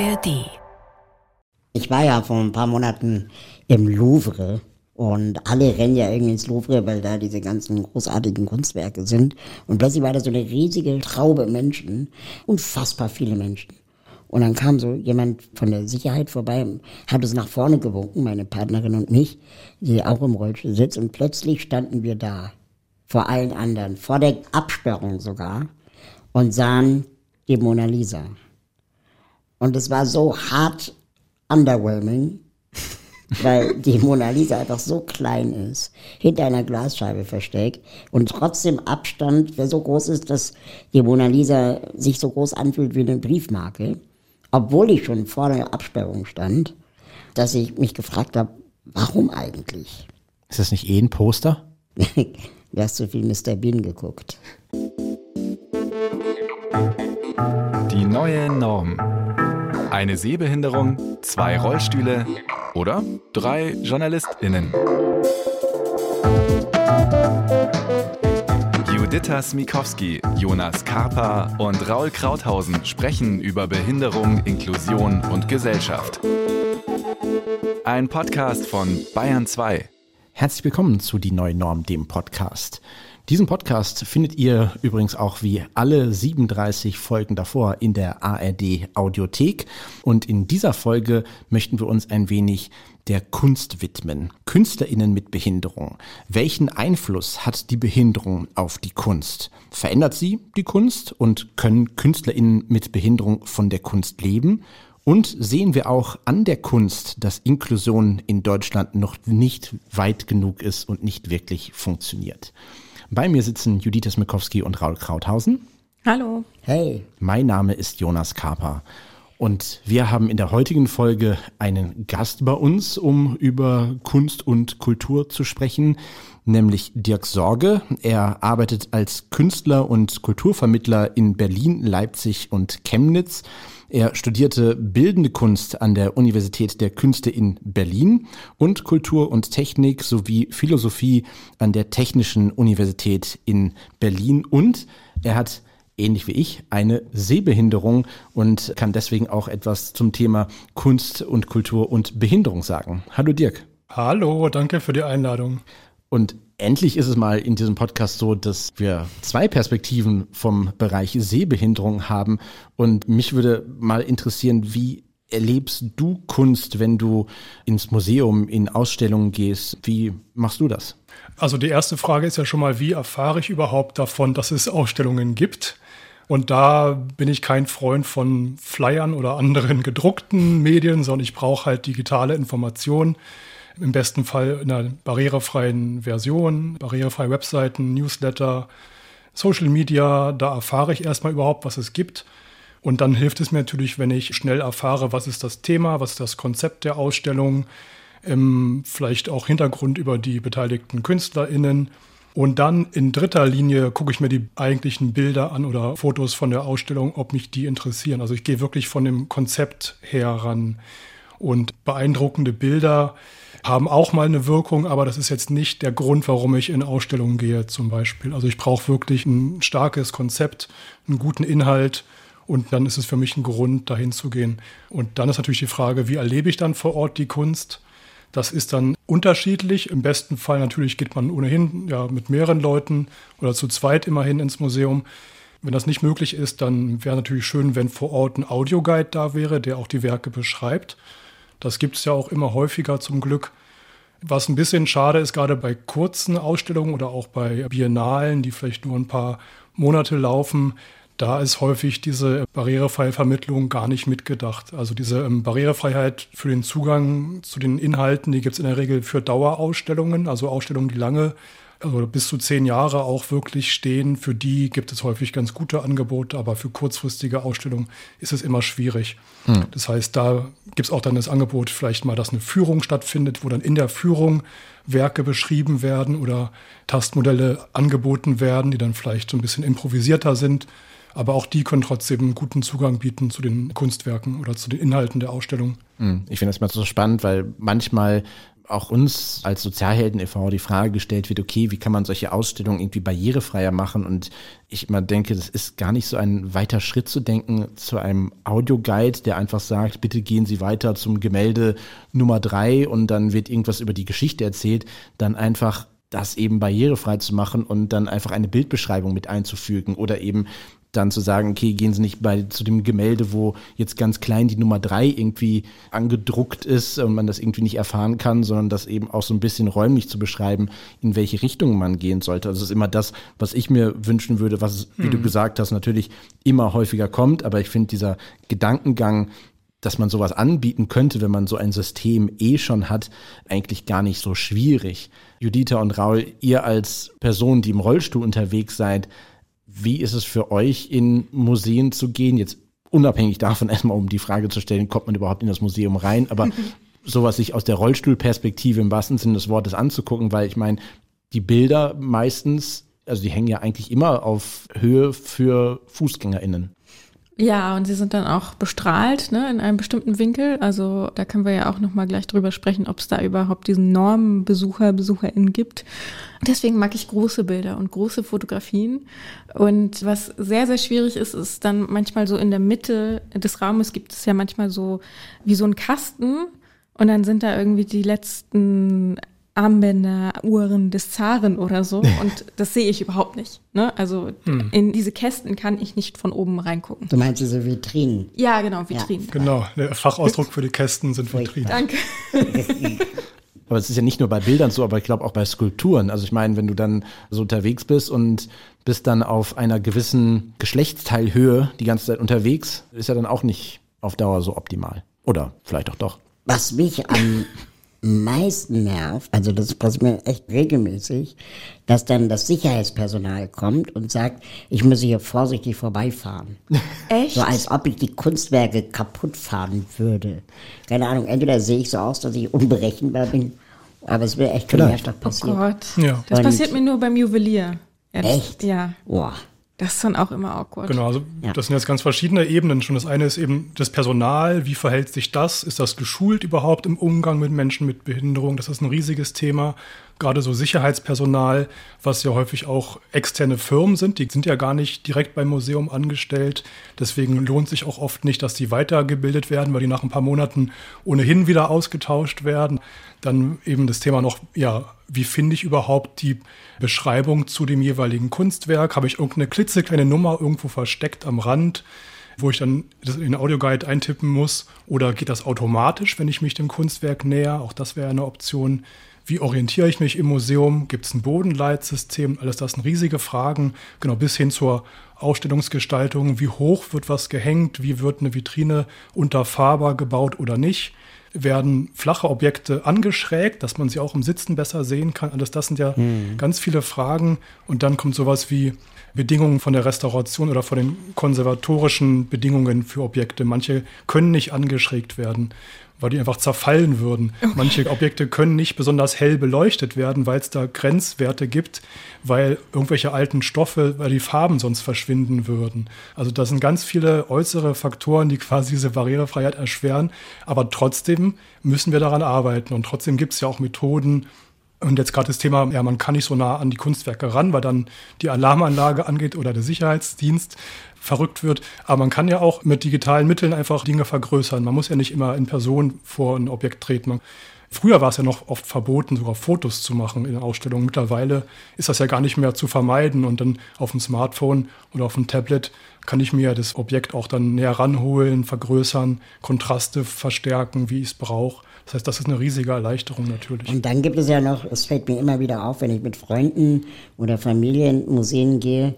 ARD. Ich war ja vor ein paar Monaten im Louvre und alle rennen ja irgendwie ins Louvre, weil da diese ganzen großartigen Kunstwerke sind. Und plötzlich war da so eine riesige Traube Menschen, unfassbar viele Menschen. Und dann kam so jemand von der Sicherheit vorbei, hat uns nach vorne gewunken, meine Partnerin und mich, die auch im Rollstuhl sitzt. Und plötzlich standen wir da, vor allen anderen, vor der Absperrung sogar, und sahen die Mona Lisa. Und es war so hart underwhelming, weil die Mona Lisa einfach so klein ist, hinter einer Glasscheibe versteckt und trotzdem Abstand, der so groß ist, dass die Mona Lisa sich so groß anfühlt wie eine Briefmarke obwohl ich schon vor der Absperrung stand, dass ich mich gefragt habe, warum eigentlich? Ist das nicht eh ein Poster? du hast zu viel Mr. Bean geguckt. Die neue Norm. Eine Sehbehinderung, zwei Rollstühle oder drei JournalistInnen. Juditha Smikowski, Jonas Karpa und Raul Krauthausen sprechen über Behinderung, Inklusion und Gesellschaft. Ein Podcast von Bayern 2. Herzlich willkommen zu Die Neue Norm, dem Podcast. Diesen Podcast findet ihr übrigens auch wie alle 37 Folgen davor in der ARD Audiothek. Und in dieser Folge möchten wir uns ein wenig der Kunst widmen. KünstlerInnen mit Behinderung. Welchen Einfluss hat die Behinderung auf die Kunst? Verändert sie die Kunst und können KünstlerInnen mit Behinderung von der Kunst leben? Und sehen wir auch an der Kunst, dass Inklusion in Deutschland noch nicht weit genug ist und nicht wirklich funktioniert. Bei mir sitzen Judith Smikowski und Raul Krauthausen. Hallo. Hey. Mein Name ist Jonas Kaper. Und wir haben in der heutigen Folge einen Gast bei uns, um über Kunst und Kultur zu sprechen, nämlich Dirk Sorge. Er arbeitet als Künstler und Kulturvermittler in Berlin, Leipzig und Chemnitz. Er studierte Bildende Kunst an der Universität der Künste in Berlin und Kultur und Technik sowie Philosophie an der Technischen Universität in Berlin und er hat ähnlich wie ich, eine Sehbehinderung und kann deswegen auch etwas zum Thema Kunst und Kultur und Behinderung sagen. Hallo Dirk. Hallo, danke für die Einladung. Und endlich ist es mal in diesem Podcast so, dass wir zwei Perspektiven vom Bereich Sehbehinderung haben. Und mich würde mal interessieren, wie erlebst du Kunst, wenn du ins Museum, in Ausstellungen gehst? Wie machst du das? Also die erste Frage ist ja schon mal, wie erfahre ich überhaupt davon, dass es Ausstellungen gibt? Und da bin ich kein Freund von Flyern oder anderen gedruckten Medien, sondern ich brauche halt digitale Informationen. Im besten Fall in einer barrierefreien Version, barrierefreie Webseiten, Newsletter, Social Media. Da erfahre ich erstmal überhaupt, was es gibt. Und dann hilft es mir natürlich, wenn ich schnell erfahre, was ist das Thema, was ist das Konzept der Ausstellung, ähm, vielleicht auch Hintergrund über die beteiligten KünstlerInnen. Und dann in dritter Linie gucke ich mir die eigentlichen Bilder an oder Fotos von der Ausstellung, ob mich die interessieren. Also ich gehe wirklich von dem Konzept her ran. Und beeindruckende Bilder haben auch mal eine Wirkung, aber das ist jetzt nicht der Grund, warum ich in Ausstellungen gehe zum Beispiel. Also ich brauche wirklich ein starkes Konzept, einen guten Inhalt und dann ist es für mich ein Grund, dahin zu gehen. Und dann ist natürlich die Frage, wie erlebe ich dann vor Ort die Kunst? Das ist dann unterschiedlich. Im besten Fall natürlich geht man ohnehin ja, mit mehreren Leuten oder zu zweit immerhin ins Museum. Wenn das nicht möglich ist, dann wäre natürlich schön, wenn vor Ort ein Audioguide da wäre, der auch die Werke beschreibt. Das gibt es ja auch immer häufiger zum Glück. Was ein bisschen schade ist, gerade bei kurzen Ausstellungen oder auch bei Biennalen, die vielleicht nur ein paar Monate laufen, da ist häufig diese barrierefreie Vermittlung gar nicht mitgedacht. Also diese ähm, Barrierefreiheit für den Zugang zu den Inhalten, die gibt es in der Regel für Dauerausstellungen, also Ausstellungen, die lange also bis zu zehn Jahre auch wirklich stehen. Für die gibt es häufig ganz gute Angebote, aber für kurzfristige Ausstellungen ist es immer schwierig. Hm. Das heißt, da gibt es auch dann das Angebot, vielleicht mal, dass eine Führung stattfindet, wo dann in der Führung Werke beschrieben werden oder Tastmodelle angeboten werden, die dann vielleicht so ein bisschen improvisierter sind. Aber auch die können trotzdem einen guten Zugang bieten zu den Kunstwerken oder zu den Inhalten der Ausstellung. Hm. Ich finde das mal so spannend, weil manchmal auch uns als Sozialhelden e.V. die Frage gestellt wird, okay, wie kann man solche Ausstellungen irgendwie barrierefreier machen? Und ich immer denke, das ist gar nicht so ein weiter Schritt zu denken zu einem Audioguide, der einfach sagt, bitte gehen Sie weiter zum Gemälde Nummer drei und dann wird irgendwas über die Geschichte erzählt, dann einfach das eben barrierefrei zu machen und dann einfach eine Bildbeschreibung mit einzufügen oder eben dann zu sagen, okay, gehen Sie nicht bei zu dem Gemälde, wo jetzt ganz klein die Nummer drei irgendwie angedruckt ist und man das irgendwie nicht erfahren kann, sondern das eben auch so ein bisschen räumlich zu beschreiben, in welche Richtung man gehen sollte. Also das ist immer das, was ich mir wünschen würde, was, wie mhm. du gesagt hast, natürlich immer häufiger kommt. Aber ich finde dieser Gedankengang, dass man sowas anbieten könnte, wenn man so ein System eh schon hat, eigentlich gar nicht so schwierig. Judita und Raul, ihr als Person, die im Rollstuhl unterwegs seid, wie ist es für euch, in Museen zu gehen? Jetzt unabhängig davon erstmal, um die Frage zu stellen, kommt man überhaupt in das Museum rein? Aber sowas sich aus der Rollstuhlperspektive im wahrsten Sinne des Wortes anzugucken, weil ich meine, die Bilder meistens, also die hängen ja eigentlich immer auf Höhe für FußgängerInnen. Ja, und sie sind dann auch bestrahlt ne, in einem bestimmten Winkel. Also da können wir ja auch nochmal gleich drüber sprechen, ob es da überhaupt diesen Normenbesucher, BesucherInnen gibt. Deswegen mag ich große Bilder und große Fotografien. Und was sehr, sehr schwierig ist, ist dann manchmal so in der Mitte des Raumes gibt es ja manchmal so wie so ein Kasten. Und dann sind da irgendwie die letzten Armbänder, Uhren des Zaren oder so. Und das sehe ich überhaupt nicht. Ne? Also hm. in diese Kästen kann ich nicht von oben reingucken. Du meinst diese Vitrinen? Ja, genau, Vitrinen. Ja. Genau, der Fachausdruck für die Kästen sind Vitrinen. Danke. aber es ist ja nicht nur bei Bildern so, aber ich glaube auch bei Skulpturen. Also ich meine, wenn du dann so unterwegs bist und bist dann auf einer gewissen Geschlechtsteilhöhe die ganze Zeit unterwegs, ist ja dann auch nicht auf Dauer so optimal. Oder vielleicht auch doch. Was mich am meisten nervt, also das passiert mir echt regelmäßig, dass dann das Sicherheitspersonal kommt und sagt, ich muss hier vorsichtig vorbeifahren. Echt? So als ob ich die Kunstwerke kaputt fahren würde. Keine Ahnung, entweder sehe ich so aus, dass ich unberechenbar bin, aber es wird echt schon öfter passieren. Oh Gott. Ja. Das und passiert mir nur beim Juwelier. Echt? Ja. Boah. Das ist dann auch immer awkward. Genau, also ja. das sind jetzt ganz verschiedene Ebenen schon. Das eine ist eben das Personal, wie verhält sich das? Ist das geschult überhaupt im Umgang mit Menschen mit Behinderung? Das ist ein riesiges Thema. Gerade so Sicherheitspersonal, was ja häufig auch externe Firmen sind, die sind ja gar nicht direkt beim Museum angestellt. Deswegen lohnt sich auch oft nicht, dass die weitergebildet werden, weil die nach ein paar Monaten ohnehin wieder ausgetauscht werden. Dann eben das Thema noch, ja, wie finde ich überhaupt die Beschreibung zu dem jeweiligen Kunstwerk? Habe ich irgendeine klitzekleine Nummer irgendwo versteckt am Rand, wo ich dann das in den Audioguide eintippen muss? Oder geht das automatisch, wenn ich mich dem Kunstwerk näher? Auch das wäre eine Option. Wie orientiere ich mich im Museum? Gibt es ein Bodenleitsystem? Alles das sind riesige Fragen, genau bis hin zur Ausstellungsgestaltung. Wie hoch wird was gehängt? Wie wird eine Vitrine unterfahrbar gebaut oder nicht? werden flache Objekte angeschrägt, dass man sie auch im Sitzen besser sehen kann. Alles das sind ja mhm. ganz viele Fragen. Und dann kommt sowas wie Bedingungen von der Restauration oder von den konservatorischen Bedingungen für Objekte. Manche können nicht angeschrägt werden weil die einfach zerfallen würden. Okay. Manche Objekte können nicht besonders hell beleuchtet werden, weil es da Grenzwerte gibt, weil irgendwelche alten Stoffe, weil die Farben sonst verschwinden würden. Also das sind ganz viele äußere Faktoren, die quasi diese Barrierefreiheit erschweren. Aber trotzdem müssen wir daran arbeiten und trotzdem gibt es ja auch Methoden, und jetzt gerade das Thema, ja, man kann nicht so nah an die Kunstwerke ran, weil dann die Alarmanlage angeht oder der Sicherheitsdienst verrückt wird. Aber man kann ja auch mit digitalen Mitteln einfach Dinge vergrößern. Man muss ja nicht immer in Person vor ein Objekt treten. Man, früher war es ja noch oft verboten, sogar Fotos zu machen in Ausstellungen. Mittlerweile ist das ja gar nicht mehr zu vermeiden. Und dann auf dem Smartphone oder auf dem Tablet kann ich mir das Objekt auch dann näher ranholen, vergrößern, Kontraste verstärken, wie ich es brauche. Das heißt, das ist eine riesige Erleichterung natürlich. Und dann gibt es ja noch, es fällt mir immer wieder auf, wenn ich mit Freunden oder Familien Museen gehe,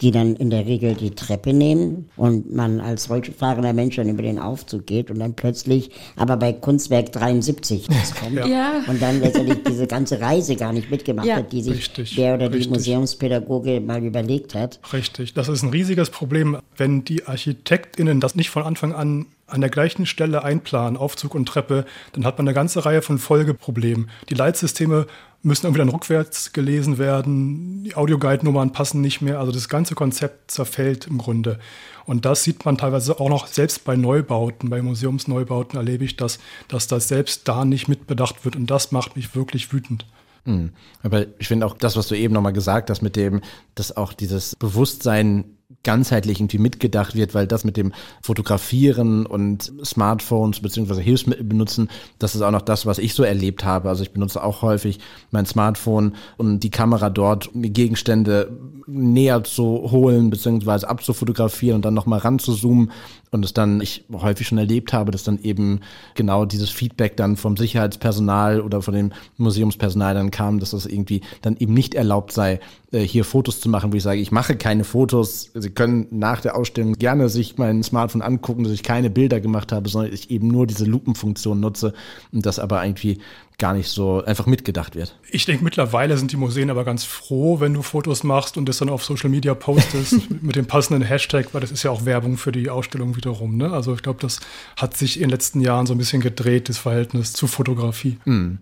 die dann in der Regel die Treppe nehmen und man als rollstuhlfahrender Mensch dann über den Aufzug geht und dann plötzlich aber bei Kunstwerk 73 kommt ja. und dann letztendlich diese ganze Reise gar nicht mitgemacht ja. hat, die sich richtig, der oder richtig. die Museumspädagoge mal überlegt hat. Richtig, das ist ein riesiges Problem, wenn die ArchitektInnen das nicht von Anfang an an der gleichen Stelle einplanen, Aufzug und Treppe, dann hat man eine ganze Reihe von Folgeproblemen. Die Leitsysteme müssen irgendwie dann rückwärts gelesen werden, die Audioguide-Nummern passen nicht mehr, also das ganze Konzept zerfällt im Grunde. Und das sieht man teilweise auch noch selbst bei Neubauten, bei Museumsneubauten erlebe ich das, dass das selbst da nicht mitbedacht wird und das macht mich wirklich wütend. Mhm. Aber ich finde auch das, was du eben nochmal gesagt hast, mit dem, dass auch dieses Bewusstsein ganzheitlich irgendwie mitgedacht wird, weil das mit dem Fotografieren und Smartphones beziehungsweise Hilfsmittel benutzen, das ist auch noch das, was ich so erlebt habe. Also ich benutze auch häufig mein Smartphone und die Kamera dort, um Gegenstände näher zu holen beziehungsweise abzufotografieren und dann nochmal ranzuzoomen und es dann ich häufig schon erlebt habe, dass dann eben genau dieses Feedback dann vom Sicherheitspersonal oder von dem Museumspersonal dann kam, dass das irgendwie dann eben nicht erlaubt sei, hier Fotos zu machen, wo ich sage, ich mache keine Fotos. Sie können nach der Ausstellung gerne sich mein Smartphone angucken, dass ich keine Bilder gemacht habe, sondern ich eben nur diese Lupenfunktion nutze und das aber irgendwie gar nicht so einfach mitgedacht wird. Ich denke, mittlerweile sind die Museen aber ganz froh, wenn du Fotos machst und das dann auf Social Media postest mit dem passenden Hashtag, weil das ist ja auch Werbung für die Ausstellung wiederum. Ne? Also ich glaube, das hat sich in den letzten Jahren so ein bisschen gedreht, das Verhältnis zu Fotografie. Mm.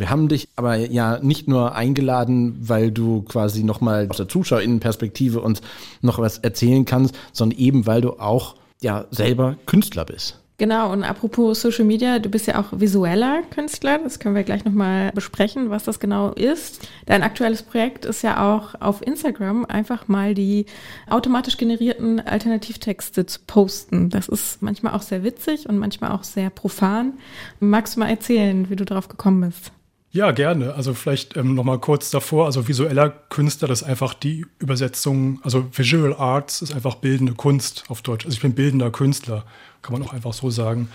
Wir haben dich aber ja nicht nur eingeladen, weil du quasi nochmal aus der ZuschauerInnenperspektive uns noch was erzählen kannst, sondern eben, weil du auch ja selber Künstler bist. Genau, und apropos Social Media, du bist ja auch visueller Künstler, das können wir gleich nochmal besprechen, was das genau ist. Dein aktuelles Projekt ist ja auch auf Instagram einfach mal die automatisch generierten Alternativtexte zu posten. Das ist manchmal auch sehr witzig und manchmal auch sehr profan. Magst du mal erzählen, wie du darauf gekommen bist? Ja, gerne. Also vielleicht ähm, noch mal kurz davor. Also visueller Künstler, das ist einfach die Übersetzung. Also Visual Arts ist einfach bildende Kunst auf Deutsch. Also ich bin bildender Künstler, kann man auch einfach so sagen.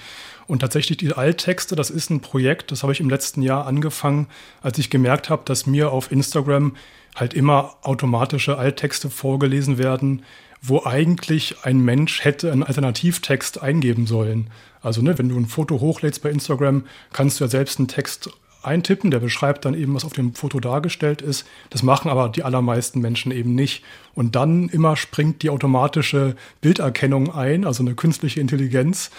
Und tatsächlich die Alttexte, das ist ein Projekt, das habe ich im letzten Jahr angefangen, als ich gemerkt habe, dass mir auf Instagram halt immer automatische Alttexte vorgelesen werden, wo eigentlich ein Mensch hätte einen Alternativtext eingeben sollen. Also ne, wenn du ein Foto hochlädst bei Instagram, kannst du ja selbst einen Text eintippen, der beschreibt dann eben, was auf dem Foto dargestellt ist. Das machen aber die allermeisten Menschen eben nicht. Und dann immer springt die automatische Bilderkennung ein, also eine künstliche Intelligenz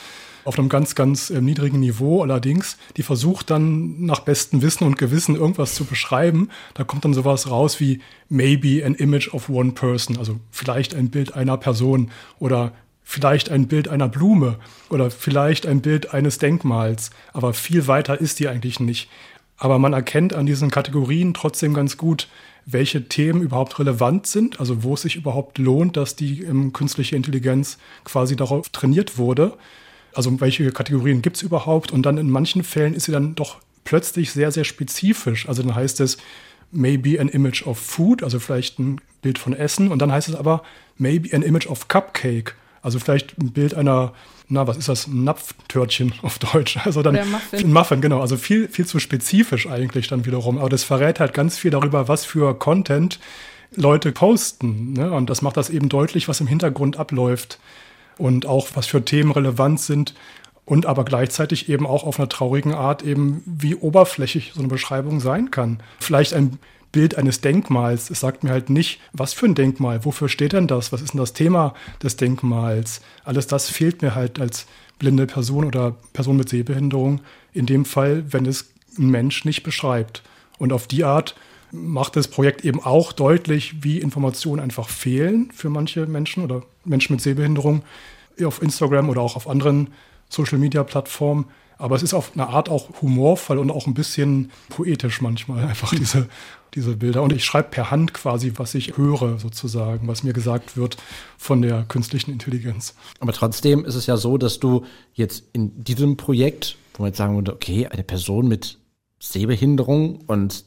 auf einem ganz, ganz äh, niedrigen Niveau allerdings, die versucht dann nach bestem Wissen und Gewissen irgendwas zu beschreiben. Da kommt dann sowas raus wie maybe an image of one person, also vielleicht ein Bild einer Person oder vielleicht ein Bild einer Blume oder vielleicht ein Bild eines Denkmals, aber viel weiter ist die eigentlich nicht. Aber man erkennt an diesen Kategorien trotzdem ganz gut, welche Themen überhaupt relevant sind, also wo es sich überhaupt lohnt, dass die ähm, künstliche Intelligenz quasi darauf trainiert wurde. Also welche Kategorien gibt es überhaupt? Und dann in manchen Fällen ist sie dann doch plötzlich sehr, sehr spezifisch. Also dann heißt es maybe an image of food, also vielleicht ein Bild von Essen. Und dann heißt es aber maybe an image of cupcake, also vielleicht ein Bild einer na, was ist das? Ein Napftörtchen auf Deutsch. Also dann Muffin. ein Muffin, genau. Also viel, viel zu spezifisch eigentlich dann wiederum. Aber das verrät halt ganz viel darüber, was für Content Leute posten. Ne? Und das macht das eben deutlich, was im Hintergrund abläuft und auch was für Themen relevant sind und aber gleichzeitig eben auch auf einer traurigen Art eben, wie oberflächlich so eine Beschreibung sein kann. Vielleicht ein Bild eines Denkmals. Es sagt mir halt nicht, was für ein Denkmal, wofür steht denn das, was ist denn das Thema des Denkmals. Alles das fehlt mir halt als blinde Person oder Person mit Sehbehinderung, in dem Fall, wenn es ein Mensch nicht beschreibt. Und auf die Art macht das Projekt eben auch deutlich, wie Informationen einfach fehlen für manche Menschen oder Menschen mit Sehbehinderung auf Instagram oder auch auf anderen Social-Media-Plattformen. Aber es ist auf eine Art auch humorvoll und auch ein bisschen poetisch manchmal, einfach diese, diese Bilder. Und ich schreibe per Hand quasi, was ich höre, sozusagen, was mir gesagt wird von der künstlichen Intelligenz. Aber trotzdem ist es ja so, dass du jetzt in diesem Projekt, wo man jetzt sagen würde, okay, eine Person mit Sehbehinderung und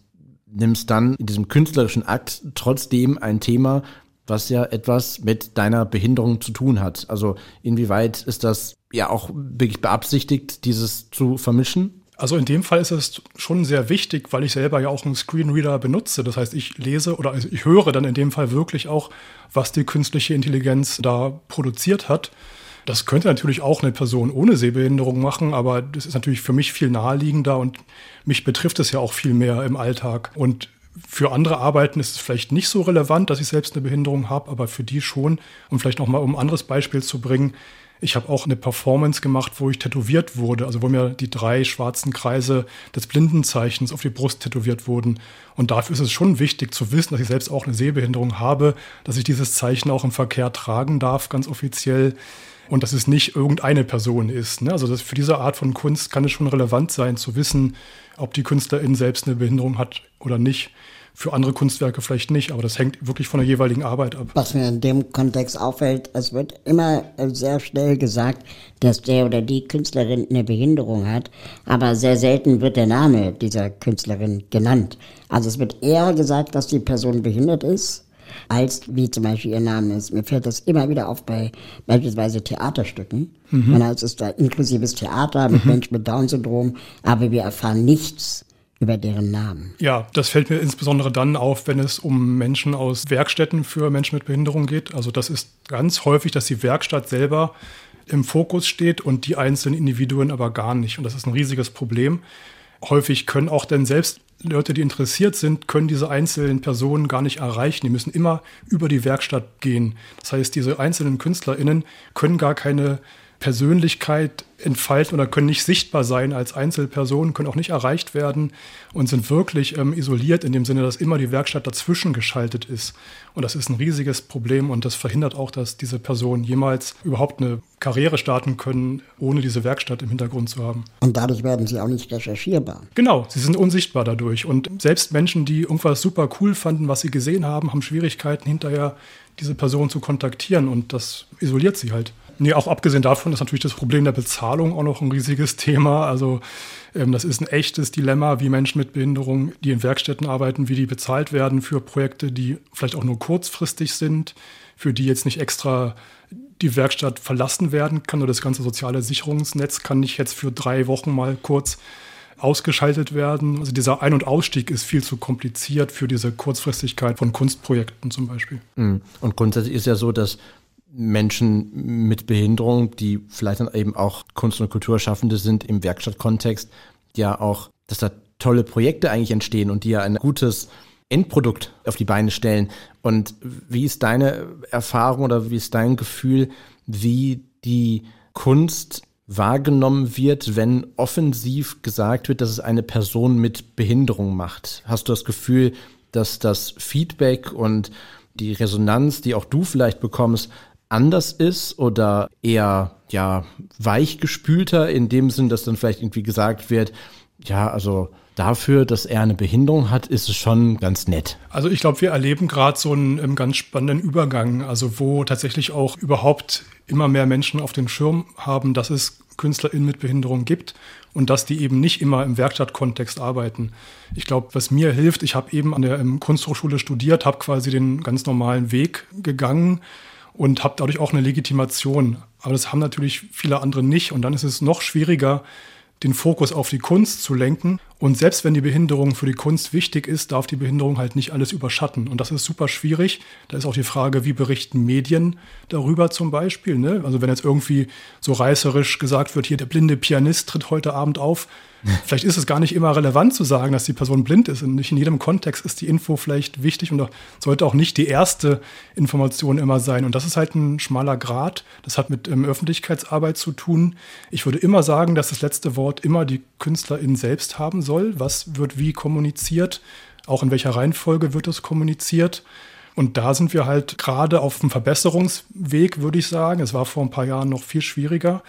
nimmst dann in diesem künstlerischen Akt trotzdem ein Thema, was ja etwas mit deiner Behinderung zu tun hat. Also inwieweit ist das ja auch wirklich beabsichtigt, dieses zu vermischen? Also in dem Fall ist es schon sehr wichtig, weil ich selber ja auch einen Screenreader benutze. Das heißt, ich lese oder also ich höre dann in dem Fall wirklich auch, was die künstliche Intelligenz da produziert hat. Das könnte natürlich auch eine Person ohne Sehbehinderung machen, aber das ist natürlich für mich viel naheliegender und mich betrifft es ja auch viel mehr im Alltag. Und Für andere Arbeiten ist es vielleicht nicht so relevant, dass ich selbst eine Behinderung habe, aber für die schon. Und vielleicht noch mal um ein anderes Beispiel zu bringen. Ich habe auch eine Performance gemacht, wo ich tätowiert wurde, also wo mir die drei schwarzen Kreise des Blindenzeichens auf die Brust tätowiert wurden. Und dafür ist es schon wichtig zu wissen, dass ich selbst auch eine Sehbehinderung habe, dass ich dieses Zeichen auch im Verkehr tragen darf, ganz offiziell. Und dass es nicht irgendeine Person ist. Ne? Also für diese Art von Kunst kann es schon relevant sein, zu wissen, ob die Künstlerin selbst eine Behinderung hat oder nicht. Für andere Kunstwerke vielleicht nicht, aber das hängt wirklich von der jeweiligen Arbeit ab. Was mir in dem Kontext auffällt, es wird immer sehr schnell gesagt, dass der oder die Künstlerin eine Behinderung hat, aber sehr selten wird der Name dieser Künstlerin genannt. Also es wird eher gesagt, dass die Person behindert ist, als wie zum Beispiel ihr Name ist. Mir fällt das immer wieder auf bei beispielsweise Theaterstücken. Mhm. Es ist da inklusives Theater mit mhm. Menschen mit Down-Syndrom, aber wir erfahren nichts über deren Namen. Ja, das fällt mir insbesondere dann auf, wenn es um Menschen aus Werkstätten für Menschen mit Behinderung geht. Also das ist ganz häufig, dass die Werkstatt selber im Fokus steht und die einzelnen Individuen aber gar nicht. Und das ist ein riesiges Problem. Häufig können auch denn selbst Leute, die interessiert sind, können diese einzelnen Personen gar nicht erreichen. Die müssen immer über die Werkstatt gehen. Das heißt, diese einzelnen KünstlerInnen können gar keine Persönlichkeit entfalten oder können nicht sichtbar sein als Einzelpersonen, können auch nicht erreicht werden und sind wirklich ähm, isoliert in dem Sinne, dass immer die Werkstatt dazwischen geschaltet ist. Und das ist ein riesiges Problem und das verhindert auch, dass diese Personen jemals überhaupt eine Karriere starten können, ohne diese Werkstatt im Hintergrund zu haben. Und dadurch werden sie auch nicht recherchierbar. Genau, sie sind unsichtbar dadurch. Und selbst Menschen, die irgendwas super cool fanden, was sie gesehen haben, haben Schwierigkeiten hinterher, diese Person zu kontaktieren und das isoliert sie halt. Nee, auch abgesehen davon ist natürlich das Problem der Bezahlung auch noch ein riesiges Thema. Also ähm, das ist ein echtes Dilemma, wie Menschen mit Behinderung, die in Werkstätten arbeiten, wie die bezahlt werden für Projekte, die vielleicht auch nur kurzfristig sind, für die jetzt nicht extra die Werkstatt verlassen werden kann oder das ganze soziale Sicherungsnetz kann nicht jetzt für drei Wochen mal kurz ausgeschaltet werden. Also dieser Ein- und Ausstieg ist viel zu kompliziert für diese Kurzfristigkeit von Kunstprojekten zum Beispiel. Mhm. Und grundsätzlich ist ja so, dass Menschen mit Behinderung, die vielleicht dann eben auch Kunst- und Kulturschaffende sind im Werkstattkontext, ja auch, dass da tolle Projekte eigentlich entstehen und die ja ein gutes Endprodukt auf die Beine stellen. Und wie ist deine Erfahrung oder wie ist dein Gefühl, wie die Kunst wahrgenommen wird, wenn offensiv gesagt wird, dass es eine Person mit Behinderung macht? Hast du das Gefühl, dass das Feedback und die Resonanz, die auch du vielleicht bekommst, anders ist oder eher ja weichgespülter in dem Sinn, dass dann vielleicht irgendwie gesagt wird, ja, also dafür, dass er eine Behinderung hat, ist es schon ganz nett. Also ich glaube, wir erleben gerade so einen, einen ganz spannenden Übergang, also wo tatsächlich auch überhaupt immer mehr Menschen auf dem Schirm haben, dass es KünstlerInnen mit Behinderung gibt und dass die eben nicht immer im Werkstattkontext arbeiten. Ich glaube, was mir hilft, ich habe eben an der Kunsthochschule studiert, habe quasi den ganz normalen Weg gegangen und habe dadurch auch eine Legitimation. Aber das haben natürlich viele andere nicht. Und dann ist es noch schwieriger, den Fokus auf die Kunst zu lenken. Und selbst wenn die Behinderung für die Kunst wichtig ist, darf die Behinderung halt nicht alles überschatten. Und das ist super schwierig. Da ist auch die Frage, wie berichten Medien darüber zum Beispiel. Ne? Also wenn jetzt irgendwie so reißerisch gesagt wird, hier der blinde Pianist tritt heute Abend auf, Vielleicht ist es gar nicht immer relevant zu sagen, dass die Person blind ist. Und nicht in jedem Kontext ist die Info vielleicht wichtig und sollte auch nicht die erste Information immer sein. Und das ist halt ein schmaler Grad. Das hat mit ähm, Öffentlichkeitsarbeit zu tun. Ich würde immer sagen, dass das letzte Wort immer die Künstlerin selbst haben soll. Was wird wie kommuniziert? Auch in welcher Reihenfolge wird es kommuniziert? Und da sind wir halt gerade auf dem Verbesserungsweg, würde ich sagen. Es war vor ein paar Jahren noch viel schwieriger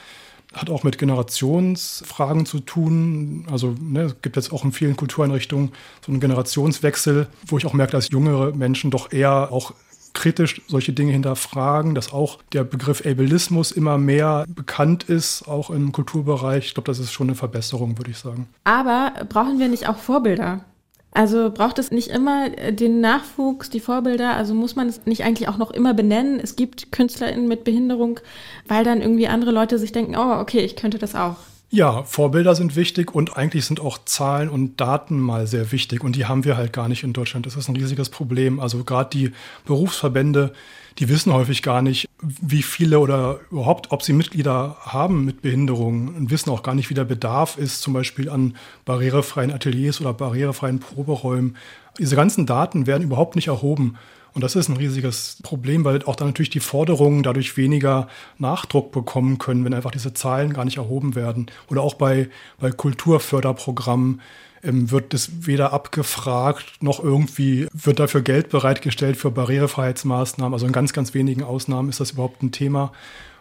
hat auch mit Generationsfragen zu tun. Also ne, es gibt jetzt auch in vielen Kultureinrichtungen so einen Generationswechsel, wo ich auch merke, dass jüngere Menschen doch eher auch kritisch solche Dinge hinterfragen, dass auch der Begriff Ableismus immer mehr bekannt ist, auch im Kulturbereich. Ich glaube, das ist schon eine Verbesserung, würde ich sagen. Aber brauchen wir nicht auch Vorbilder? Also braucht es nicht immer äh, den Nachwuchs, die Vorbilder? Also muss man es nicht eigentlich auch noch immer benennen? Es gibt KünstlerInnen mit Behinderung, weil dann irgendwie andere Leute sich denken, oh, okay, ich könnte das auch. Ja, Vorbilder sind wichtig und eigentlich sind auch Zahlen und Daten mal sehr wichtig und die haben wir halt gar nicht in Deutschland. Das ist ein riesiges Problem. Also gerade die Berufsverbände, die wissen häufig gar nicht, wie viele oder überhaupt, ob sie Mitglieder haben mit Behinderungen und wissen auch gar nicht, wie der Bedarf ist, zum Beispiel an barrierefreien Ateliers oder barrierefreien Proberäumen. Diese ganzen Daten werden überhaupt nicht erhoben. Und das ist ein riesiges Problem, weil auch dann natürlich die Forderungen dadurch weniger Nachdruck bekommen können, wenn einfach diese Zahlen gar nicht erhoben werden. Oder auch bei, bei Kulturförderprogrammen ähm, wird es weder abgefragt noch irgendwie wird dafür Geld bereitgestellt für Barrierefreiheitsmaßnahmen. Also in ganz, ganz wenigen Ausnahmen ist das überhaupt ein Thema.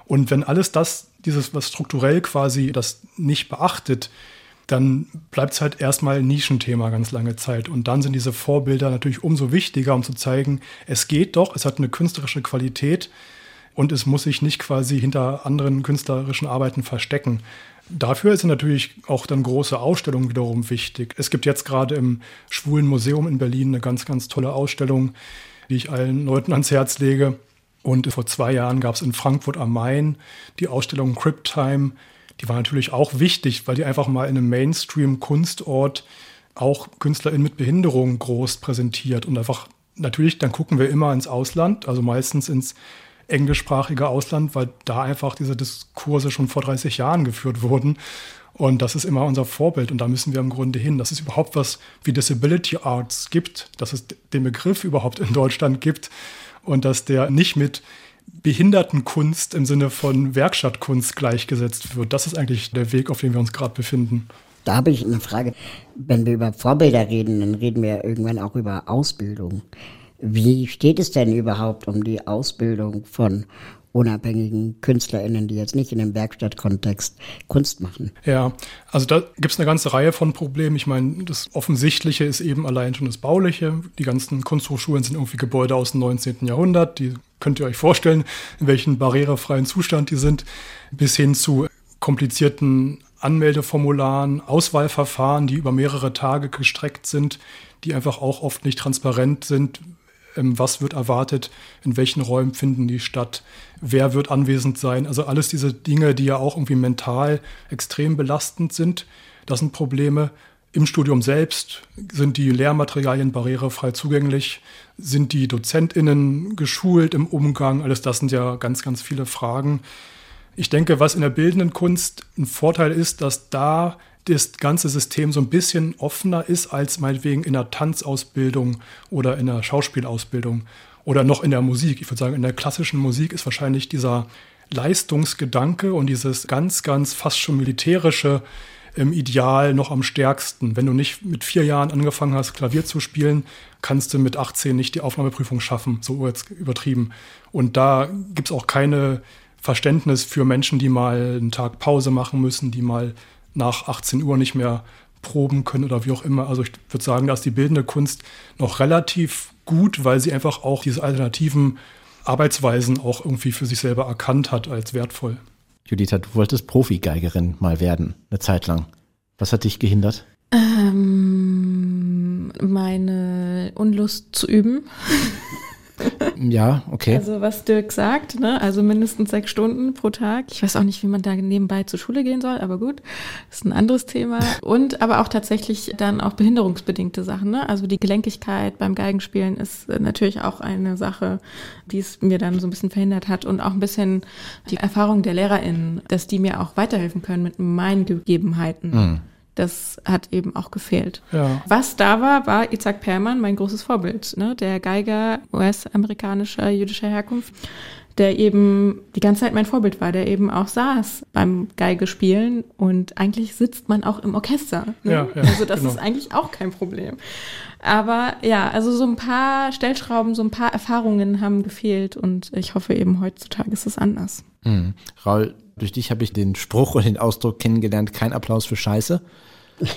Und wenn alles das, dieses, was strukturell quasi das nicht beachtet, dann bleibt es halt erstmal ein Nischenthema ganz lange Zeit. Und dann sind diese Vorbilder natürlich umso wichtiger, um zu zeigen, es geht doch, es hat eine künstlerische Qualität und es muss sich nicht quasi hinter anderen künstlerischen Arbeiten verstecken. Dafür sind natürlich auch dann große Ausstellungen wiederum wichtig. Es gibt jetzt gerade im Schwulen Museum in Berlin eine ganz, ganz tolle Ausstellung, die ich allen Leuten ans Herz lege. Und vor zwei Jahren gab es in Frankfurt am Main die Ausstellung Crypt Time, die war natürlich auch wichtig, weil die einfach mal in einem Mainstream-Kunstort auch KünstlerInnen mit Behinderung groß präsentiert und einfach natürlich, dann gucken wir immer ins Ausland, also meistens ins englischsprachige Ausland, weil da einfach diese Diskurse schon vor 30 Jahren geführt wurden. Und das ist immer unser Vorbild und da müssen wir im Grunde hin, dass es überhaupt was wie Disability Arts gibt, dass es den Begriff überhaupt in Deutschland gibt und dass der nicht mit Behindertenkunst im Sinne von Werkstattkunst gleichgesetzt wird. Das ist eigentlich der Weg, auf dem wir uns gerade befinden. Da habe ich eine Frage. Wenn wir über Vorbilder reden, dann reden wir irgendwann auch über Ausbildung. Wie steht es denn überhaupt um die Ausbildung von unabhängigen KünstlerInnen, die jetzt nicht in dem Werkstattkontext Kunst machen. Ja, also da gibt es eine ganze Reihe von Problemen. Ich meine, das Offensichtliche ist eben allein schon das Bauliche. Die ganzen Kunsthochschulen sind irgendwie Gebäude aus dem 19. Jahrhundert. Die könnt ihr euch vorstellen, in welchem barrierefreien Zustand die sind, bis hin zu komplizierten Anmeldeformularen, Auswahlverfahren, die über mehrere Tage gestreckt sind, die einfach auch oft nicht transparent sind, was wird erwartet, in welchen Räumen finden die statt, wer wird anwesend sein. Also alles diese Dinge, die ja auch irgendwie mental extrem belastend sind, das sind Probleme. Im Studium selbst sind die Lehrmaterialien barrierefrei zugänglich, sind die Dozentinnen geschult im Umgang, alles das sind ja ganz, ganz viele Fragen. Ich denke, was in der bildenden Kunst ein Vorteil ist, dass da das ganze System so ein bisschen offener ist als meinetwegen in der Tanzausbildung oder in der Schauspielausbildung oder noch in der Musik. Ich würde sagen, in der klassischen Musik ist wahrscheinlich dieser Leistungsgedanke und dieses ganz, ganz fast schon militärische im Ideal noch am stärksten. Wenn du nicht mit vier Jahren angefangen hast, Klavier zu spielen, kannst du mit 18 nicht die Aufnahmeprüfung schaffen, so jetzt übertrieben. Und da gibt es auch keine Verständnis für Menschen, die mal einen Tag Pause machen müssen, die mal nach 18 Uhr nicht mehr proben können oder wie auch immer. Also ich würde sagen, da ist die bildende Kunst noch relativ gut, weil sie einfach auch diese alternativen Arbeitsweisen auch irgendwie für sich selber erkannt hat als wertvoll. Juditha, du wolltest Profigeigerin mal werden, eine Zeit lang. Was hat dich gehindert? Ähm, meine Unlust zu üben. Ja, okay. Also was Dirk sagt, ne? also mindestens sechs Stunden pro Tag. Ich weiß auch nicht, wie man da nebenbei zur Schule gehen soll, aber gut, das ist ein anderes Thema. Und aber auch tatsächlich dann auch behinderungsbedingte Sachen. Ne? Also die Gelenkigkeit beim Geigenspielen ist natürlich auch eine Sache, die es mir dann so ein bisschen verhindert hat. Und auch ein bisschen die Erfahrung der LehrerInnen, dass die mir auch weiterhelfen können mit meinen Gegebenheiten. Mhm. Das hat eben auch gefehlt. Ja. Was da war, war Isaac Perlmann, mein großes Vorbild, ne? der Geiger US-amerikanischer jüdischer Herkunft, der eben die ganze Zeit mein Vorbild war, der eben auch saß beim Geigespielen und eigentlich sitzt man auch im Orchester. Ne? Ja, ja, also das genau. ist eigentlich auch kein Problem. Aber ja, also so ein paar Stellschrauben, so ein paar Erfahrungen haben gefehlt und ich hoffe eben heutzutage ist es anders. Mhm. Raul, durch dich habe ich den Spruch und den Ausdruck kennengelernt, kein Applaus für Scheiße.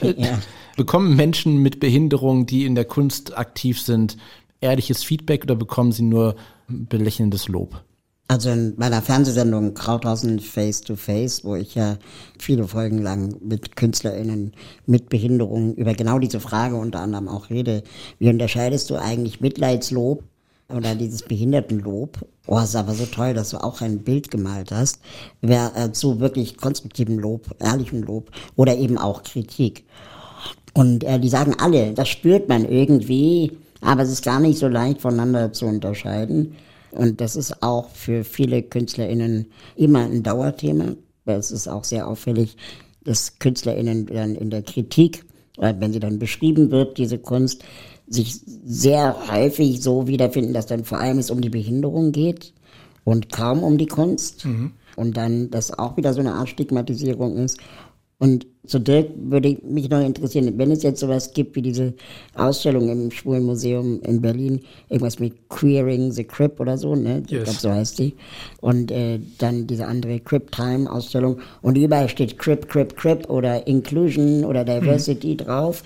Ja. Bekommen Menschen mit Behinderung, die in der Kunst aktiv sind, ehrliches Feedback oder bekommen sie nur belächelndes Lob? Also in meiner Fernsehsendung Krauthausen Face to Face, wo ich ja viele Folgen lang mit KünstlerInnen mit Behinderung über genau diese Frage unter anderem auch rede, wie unterscheidest du eigentlich Mitleidslob oder dieses Behindertenlob. Oh, ist aber so toll, dass du auch ein Bild gemalt hast. Wer äh, zu wirklich konstruktivem Lob, ehrlichem Lob oder eben auch Kritik. Und äh, die sagen alle, das spürt man irgendwie, aber es ist gar nicht so leicht voneinander zu unterscheiden. Und das ist auch für viele KünstlerInnen immer ein Dauerthema. Es ist auch sehr auffällig, dass KünstlerInnen dann in der Kritik, äh, wenn sie dann beschrieben wird, diese Kunst, sich sehr häufig so wiederfinden, dass dann vor allem es um die Behinderung geht und kaum um die Kunst. Mhm. Und dann das auch wieder so eine Art Stigmatisierung ist. Und so Dirk würde mich noch interessieren, wenn es jetzt sowas gibt wie diese Ausstellung im Schwulen Museum in Berlin, irgendwas mit Queering the Crip oder so, ne? Yes. Ich glaube, so heißt die. Und äh, dann diese andere Crip Time Ausstellung und überall steht Crip, Crip, Crip oder Inclusion oder Diversity mhm. drauf.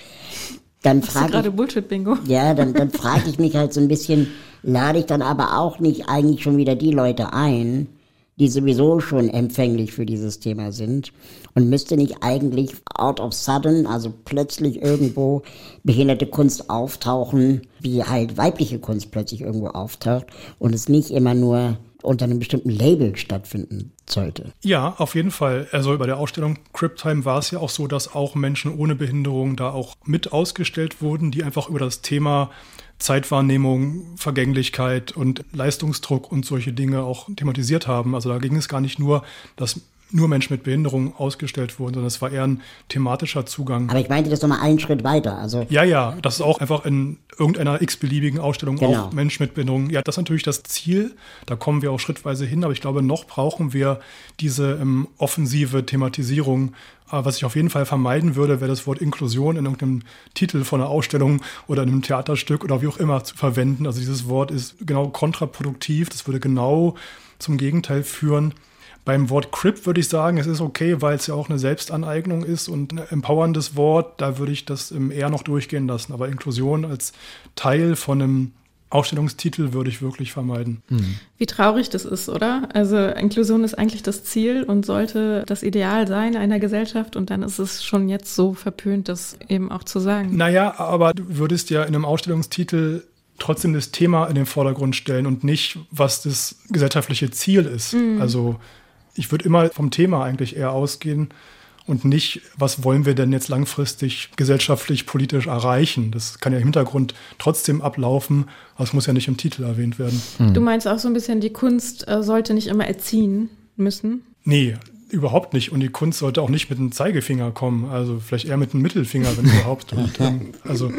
Dann frage gerade Bullshit-Bingo. Ja, dann, dann frage ich mich halt so ein bisschen, lade ich dann aber auch nicht eigentlich schon wieder die Leute ein, die sowieso schon empfänglich für dieses Thema sind und müsste nicht eigentlich out of sudden, also plötzlich irgendwo behinderte Kunst auftauchen, wie halt weibliche Kunst plötzlich irgendwo auftaucht und es nicht immer nur unter einem bestimmten Label stattfinden sollte. Ja, auf jeden Fall. Also bei der Ausstellung Cryptime war es ja auch so, dass auch Menschen ohne Behinderung da auch mit ausgestellt wurden, die einfach über das Thema Zeitwahrnehmung, Vergänglichkeit und Leistungsdruck und solche Dinge auch thematisiert haben. Also da ging es gar nicht nur, dass nur Menschen mit Behinderung ausgestellt wurden, sondern es war eher ein thematischer Zugang. Aber ich meinte das nochmal einen Schritt weiter. Also ja, ja, das ist auch einfach in irgendeiner x-beliebigen Ausstellung genau. auch Menschen mit Behinderung. Ja, das ist natürlich das Ziel. Da kommen wir auch schrittweise hin. Aber ich glaube, noch brauchen wir diese ähm, offensive Thematisierung. Aber was ich auf jeden Fall vermeiden würde, wäre das Wort Inklusion in irgendeinem Titel von einer Ausstellung oder in einem Theaterstück oder wie auch immer zu verwenden. Also dieses Wort ist genau kontraproduktiv. Das würde genau zum Gegenteil führen. Beim Wort Crip würde ich sagen, es ist okay, weil es ja auch eine Selbstaneignung ist und ein empowerndes Wort. Da würde ich das eher noch durchgehen lassen. Aber Inklusion als Teil von einem Ausstellungstitel würde ich wirklich vermeiden. Mhm. Wie traurig das ist, oder? Also Inklusion ist eigentlich das Ziel und sollte das Ideal sein einer Gesellschaft und dann ist es schon jetzt so verpönt, das eben auch zu sagen. Naja, aber du würdest ja in einem Ausstellungstitel trotzdem das Thema in den Vordergrund stellen und nicht, was das gesellschaftliche Ziel ist. Mhm. Also ich würde immer vom Thema eigentlich eher ausgehen und nicht, was wollen wir denn jetzt langfristig gesellschaftlich, politisch erreichen. Das kann ja im Hintergrund trotzdem ablaufen, aber es muss ja nicht im Titel erwähnt werden. Hm. Du meinst auch so ein bisschen, die Kunst äh, sollte nicht immer erziehen müssen? Nee, überhaupt nicht. Und die Kunst sollte auch nicht mit einem Zeigefinger kommen. Also vielleicht eher mit einem Mittelfinger, wenn überhaupt. Und, ähm, also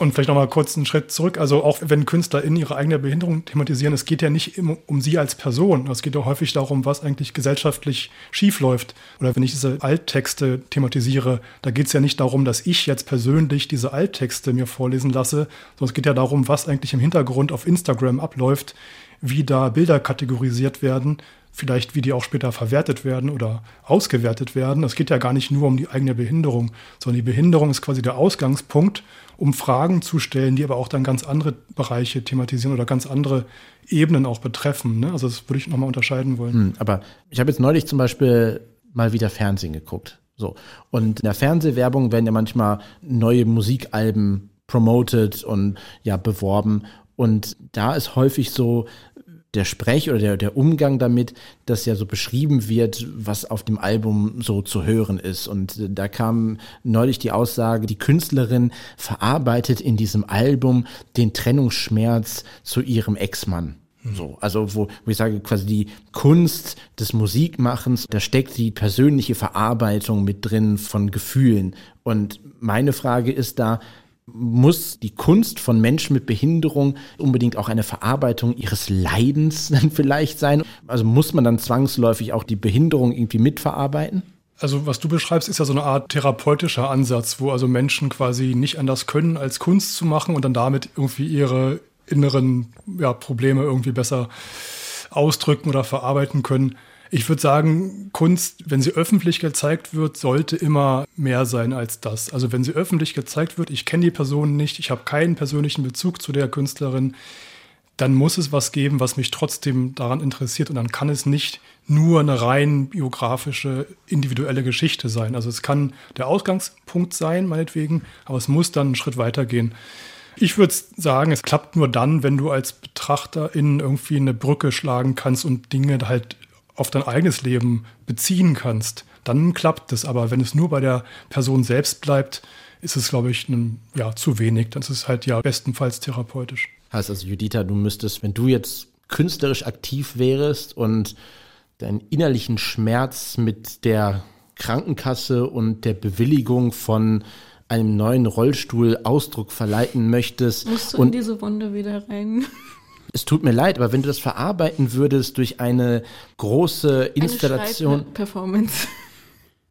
und vielleicht nochmal kurz einen Schritt zurück. Also auch wenn Künstler in ihre eigene Behinderung thematisieren, es geht ja nicht um sie als Person. Es geht ja häufig darum, was eigentlich gesellschaftlich schiefläuft. Oder wenn ich diese Alttexte thematisiere, da geht es ja nicht darum, dass ich jetzt persönlich diese Alttexte mir vorlesen lasse, sondern es geht ja darum, was eigentlich im Hintergrund auf Instagram abläuft, wie da Bilder kategorisiert werden, vielleicht wie die auch später verwertet werden oder ausgewertet werden. Es geht ja gar nicht nur um die eigene Behinderung, sondern die Behinderung ist quasi der Ausgangspunkt um Fragen zu stellen, die aber auch dann ganz andere Bereiche thematisieren oder ganz andere Ebenen auch betreffen. Ne? Also das würde ich nochmal unterscheiden wollen. Hm, aber ich habe jetzt neulich zum Beispiel mal wieder Fernsehen geguckt. So. Und in der Fernsehwerbung werden ja manchmal neue Musikalben promoted und ja beworben. Und da ist häufig so, der Sprech oder der, der Umgang damit, dass ja so beschrieben wird, was auf dem Album so zu hören ist. Und da kam neulich die Aussage, die Künstlerin verarbeitet in diesem Album den Trennungsschmerz zu ihrem Ex-Mann. Hm. So, also wo, wo ich sage, quasi die Kunst des Musikmachens, da steckt die persönliche Verarbeitung mit drin von Gefühlen. Und meine Frage ist da, muss die Kunst von Menschen mit Behinderung unbedingt auch eine Verarbeitung ihres Leidens dann vielleicht sein? Also muss man dann zwangsläufig auch die Behinderung irgendwie mitverarbeiten? Also was du beschreibst, ist ja so eine Art therapeutischer Ansatz, wo also Menschen quasi nicht anders können, als Kunst zu machen und dann damit irgendwie ihre inneren ja, Probleme irgendwie besser ausdrücken oder verarbeiten können. Ich würde sagen, Kunst, wenn sie öffentlich gezeigt wird, sollte immer mehr sein als das. Also wenn sie öffentlich gezeigt wird, ich kenne die Person nicht, ich habe keinen persönlichen Bezug zu der Künstlerin, dann muss es was geben, was mich trotzdem daran interessiert. Und dann kann es nicht nur eine rein biografische, individuelle Geschichte sein. Also es kann der Ausgangspunkt sein, meinetwegen, aber es muss dann einen Schritt weitergehen. Ich würde sagen, es klappt nur dann, wenn du als Betrachterin irgendwie eine Brücke schlagen kannst und Dinge halt auf dein eigenes Leben beziehen kannst. Dann klappt es. Aber wenn es nur bei der Person selbst bleibt, ist es, glaube ich, ein, ja, zu wenig. Das ist halt ja bestenfalls therapeutisch. Heißt also, Judita, du müsstest, wenn du jetzt künstlerisch aktiv wärst und deinen innerlichen Schmerz mit der Krankenkasse und der Bewilligung von einem neuen Rollstuhl Ausdruck verleiten möchtest. Musst du und in diese Wunde wieder rein? Es tut mir leid, aber wenn du das verarbeiten würdest durch eine große Installation. Performance.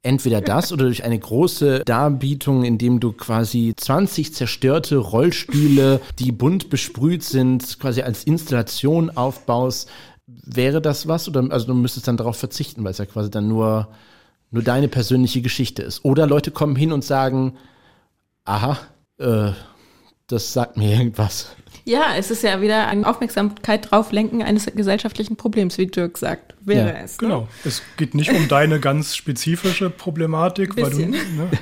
Entweder das oder durch eine große Darbietung, indem du quasi 20 zerstörte Rollstühle, die bunt besprüht sind, quasi als Installation aufbaust. Wäre das was? Oder also du müsstest dann darauf verzichten, weil es ja quasi dann nur, nur deine persönliche Geschichte ist. Oder Leute kommen hin und sagen, aha, äh, das sagt mir irgendwas. Ja, es ist ja wieder eine Aufmerksamkeit drauf lenken eines gesellschaftlichen Problems, wie Dirk sagt, wäre ja, es. Ne? Genau. Es geht nicht um deine ganz spezifische Problematik, weil du, ne,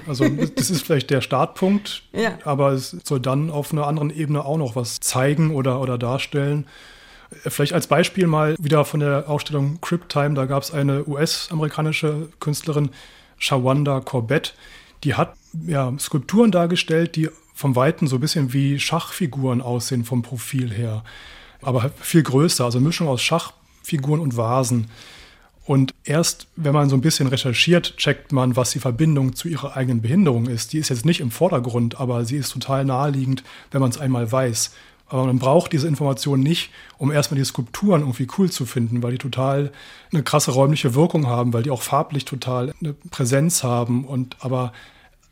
also das ist vielleicht der Startpunkt, ja. aber es soll dann auf einer anderen Ebene auch noch was zeigen oder, oder darstellen. Vielleicht als Beispiel mal wieder von der Ausstellung Crypt Time, da gab es eine US-amerikanische Künstlerin, Shawanda Corbett, die hat ja, Skulpturen dargestellt, die vom Weiten so ein bisschen wie Schachfiguren aussehen vom Profil her. Aber viel größer, also Mischung aus Schachfiguren und Vasen. Und erst, wenn man so ein bisschen recherchiert, checkt man, was die Verbindung zu ihrer eigenen Behinderung ist. Die ist jetzt nicht im Vordergrund, aber sie ist total naheliegend, wenn man es einmal weiß. Aber man braucht diese Information nicht, um erstmal die Skulpturen irgendwie cool zu finden, weil die total eine krasse räumliche Wirkung haben, weil die auch farblich total eine Präsenz haben. Und aber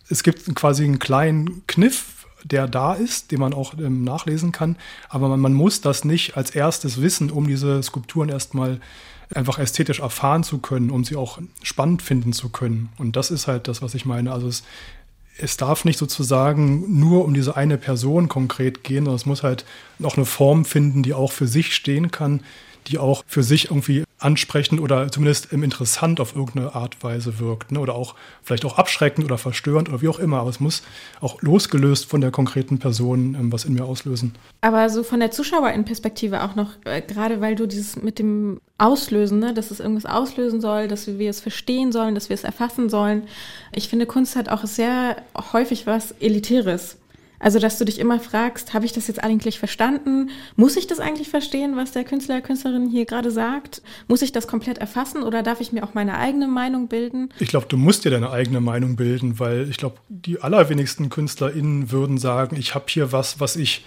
es gibt quasi einen kleinen Kniff, der da ist, den man auch ähm, nachlesen kann. Aber man, man, muss das nicht als erstes wissen, um diese Skulpturen erstmal einfach ästhetisch erfahren zu können, um sie auch spannend finden zu können. Und das ist halt das, was ich meine. Also es, es darf nicht sozusagen nur um diese eine Person konkret gehen, sondern es muss halt noch eine Form finden, die auch für sich stehen kann, die auch für sich irgendwie ansprechend oder zumindest interessant auf irgendeine Art Weise wirkt. Ne? Oder auch vielleicht auch abschreckend oder verstörend oder wie auch immer. Aber es muss auch losgelöst von der konkreten Person ähm, was in mir auslösen. Aber so von der Zuschauerinnenperspektive auch noch, äh, gerade weil du dieses mit dem Auslösen, ne, dass es irgendwas auslösen soll, dass wir es verstehen sollen, dass wir es erfassen sollen. Ich finde, Kunst hat auch sehr häufig was Elitäres. Also, dass du dich immer fragst, habe ich das jetzt eigentlich verstanden? Muss ich das eigentlich verstehen, was der Künstler, Künstlerin hier gerade sagt? Muss ich das komplett erfassen oder darf ich mir auch meine eigene Meinung bilden? Ich glaube, du musst dir deine eigene Meinung bilden, weil ich glaube, die allerwenigsten KünstlerInnen würden sagen, ich habe hier was, was ich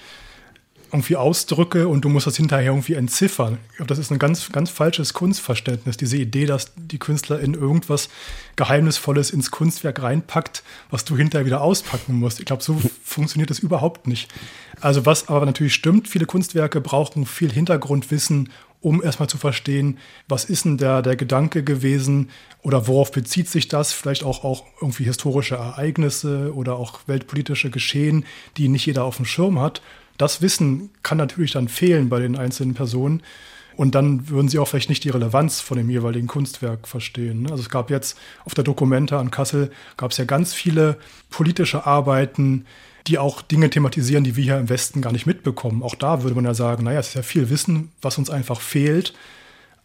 irgendwie ausdrücke und du musst das hinterher irgendwie entziffern. Ich glaube, das ist ein ganz, ganz falsches Kunstverständnis. Diese Idee, dass die Künstlerin irgendwas Geheimnisvolles ins Kunstwerk reinpackt, was du hinterher wieder auspacken musst. Ich glaube, so funktioniert das überhaupt nicht. Also was aber natürlich stimmt, viele Kunstwerke brauchen viel Hintergrundwissen, um erstmal zu verstehen, was ist denn der, der Gedanke gewesen oder worauf bezieht sich das, vielleicht auch, auch irgendwie historische Ereignisse oder auch weltpolitische Geschehen, die nicht jeder auf dem Schirm hat. Das Wissen kann natürlich dann fehlen bei den einzelnen Personen. Und dann würden sie auch vielleicht nicht die Relevanz von dem jeweiligen Kunstwerk verstehen. Ne? Also es gab jetzt auf der Dokumente an Kassel gab es ja ganz viele politische Arbeiten, die auch Dinge thematisieren, die wir hier im Westen gar nicht mitbekommen. Auch da würde man ja sagen, naja, es ist ja viel Wissen, was uns einfach fehlt.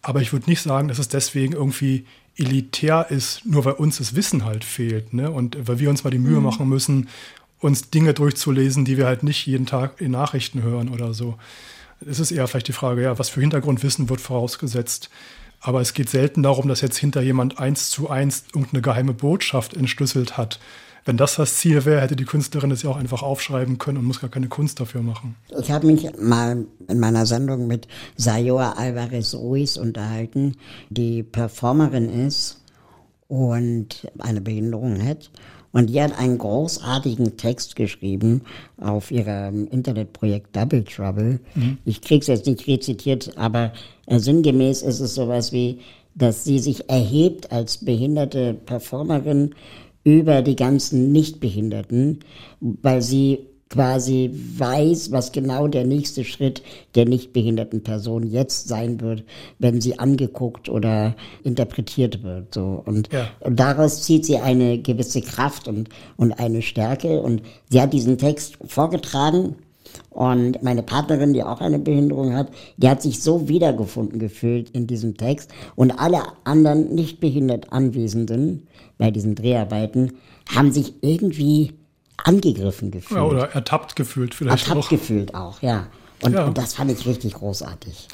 Aber ich würde nicht sagen, dass es deswegen irgendwie elitär ist, nur weil uns das Wissen halt fehlt. Ne? Und weil wir uns mal die Mühe mhm. machen müssen, uns Dinge durchzulesen, die wir halt nicht jeden Tag in Nachrichten hören oder so. Es ist eher vielleicht die Frage, ja, was für Hintergrundwissen wird vorausgesetzt. Aber es geht selten darum, dass jetzt hinter jemand eins zu eins irgendeine geheime Botschaft entschlüsselt hat. Wenn das das Ziel wäre, hätte die Künstlerin es ja auch einfach aufschreiben können und muss gar keine Kunst dafür machen. Ich habe mich mal in meiner Sendung mit Sayoa Alvarez Ruiz unterhalten, die Performerin ist und eine Behinderung hat und die hat einen großartigen Text geschrieben auf ihrem Internetprojekt Double Trouble. Mhm. Ich krieg's jetzt nicht rezitiert, aber äh, sinngemäß ist es sowas wie, dass sie sich erhebt als behinderte Performerin über die ganzen Nichtbehinderten, weil sie quasi weiß, was genau der nächste Schritt der nicht behinderten Person jetzt sein wird, wenn sie angeguckt oder interpretiert wird. So. Und, ja. und daraus zieht sie eine gewisse Kraft und, und eine Stärke. Und sie hat diesen Text vorgetragen Und meine Partnerin, die auch eine Behinderung hat, die hat sich so wiedergefunden gefühlt in diesem Text. Und alle anderen nicht behindert Anwesenden bei diesen Dreharbeiten haben sich irgendwie angegriffen gefühlt. Ja, oder ertappt gefühlt vielleicht ertappt auch. gefühlt auch, ja. Und, ja. und das fand ich richtig großartig.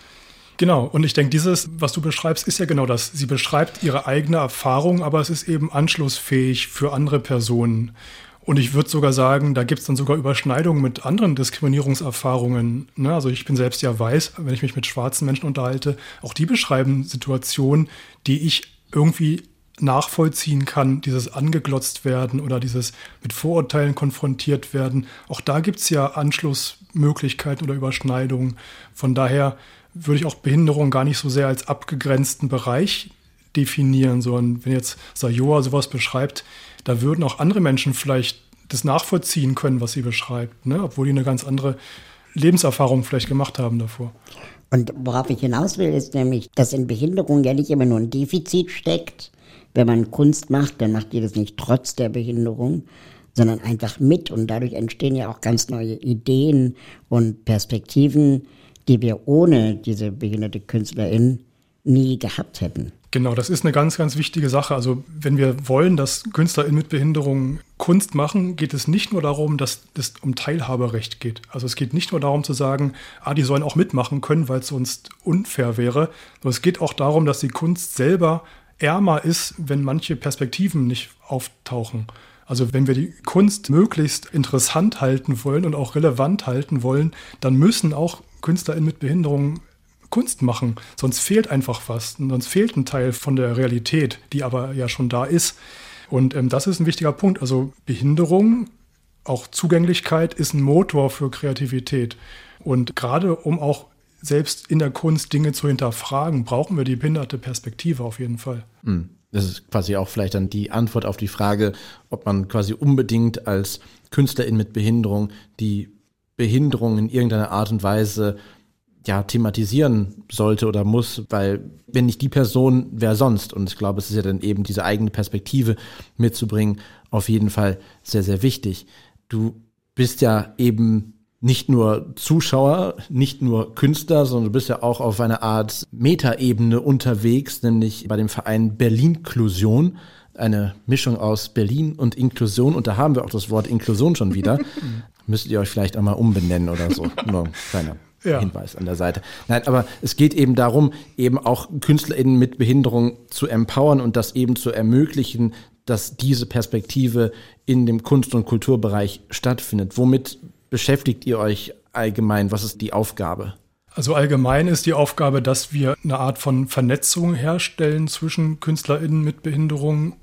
Genau, und ich denke, dieses, was du beschreibst, ist ja genau das. Sie beschreibt ihre eigene Erfahrung, aber es ist eben anschlussfähig für andere Personen. Und ich würde sogar sagen, da gibt es dann sogar Überschneidungen mit anderen Diskriminierungserfahrungen. Ne? Also ich bin selbst ja weiß, wenn ich mich mit schwarzen Menschen unterhalte, auch die beschreiben Situationen, die ich irgendwie nachvollziehen kann, dieses angeglotzt werden oder dieses mit Vorurteilen konfrontiert werden. Auch da gibt es ja Anschlussmöglichkeiten oder Überschneidungen. Von daher würde ich auch Behinderung gar nicht so sehr als abgegrenzten Bereich definieren, sondern wenn jetzt Sayoa sowas beschreibt, da würden auch andere Menschen vielleicht das nachvollziehen können, was sie beschreibt, ne? obwohl die eine ganz andere Lebenserfahrung vielleicht gemacht haben davor. Und worauf ich hinaus will, ist nämlich, dass in Behinderung ja nicht immer nur ein Defizit steckt, wenn man Kunst macht, dann macht ihr das nicht trotz der Behinderung, sondern einfach mit. Und dadurch entstehen ja auch ganz neue Ideen und Perspektiven, die wir ohne diese behinderte Künstlerin nie gehabt hätten. Genau, das ist eine ganz, ganz wichtige Sache. Also wenn wir wollen, dass KünstlerInnen mit Behinderung Kunst machen, geht es nicht nur darum, dass es um Teilhaberecht geht. Also es geht nicht nur darum zu sagen, ah, die sollen auch mitmachen können, weil es sonst unfair wäre, sondern es geht auch darum, dass die Kunst selber ärmer ist, wenn manche Perspektiven nicht auftauchen. Also wenn wir die Kunst möglichst interessant halten wollen und auch relevant halten wollen, dann müssen auch KünstlerInnen mit Behinderung Kunst machen. Sonst fehlt einfach was. Sonst fehlt ein Teil von der Realität, die aber ja schon da ist. Und ähm, das ist ein wichtiger Punkt. Also Behinderung, auch Zugänglichkeit ist ein Motor für Kreativität. Und gerade um auch selbst in der Kunst Dinge zu hinterfragen, brauchen wir die behinderte Perspektive auf jeden Fall. Hm. Das ist quasi auch vielleicht dann die Antwort auf die Frage, ob man quasi unbedingt als Künstlerin mit Behinderung die Behinderung in irgendeiner Art und Weise ja, thematisieren sollte oder muss, weil wenn nicht die Person, wer sonst? Und ich glaube, es ist ja dann eben diese eigene Perspektive mitzubringen, auf jeden Fall sehr, sehr wichtig. Du bist ja eben nicht nur Zuschauer, nicht nur Künstler, sondern du bist ja auch auf einer Art Metaebene unterwegs, nämlich bei dem Verein Berlin-Klusion. Eine Mischung aus Berlin und Inklusion. Und da haben wir auch das Wort Inklusion schon wieder. Müsstet ihr euch vielleicht einmal umbenennen oder so. Nur kleiner ja. Hinweis an der Seite. Nein, aber es geht eben darum, eben auch KünstlerInnen mit Behinderung zu empowern und das eben zu ermöglichen, dass diese Perspektive in dem Kunst- und Kulturbereich stattfindet. Womit beschäftigt ihr euch allgemein? Was ist die Aufgabe? Also allgemein ist die Aufgabe, dass wir eine Art von Vernetzung herstellen zwischen KünstlerInnen mit Behinderung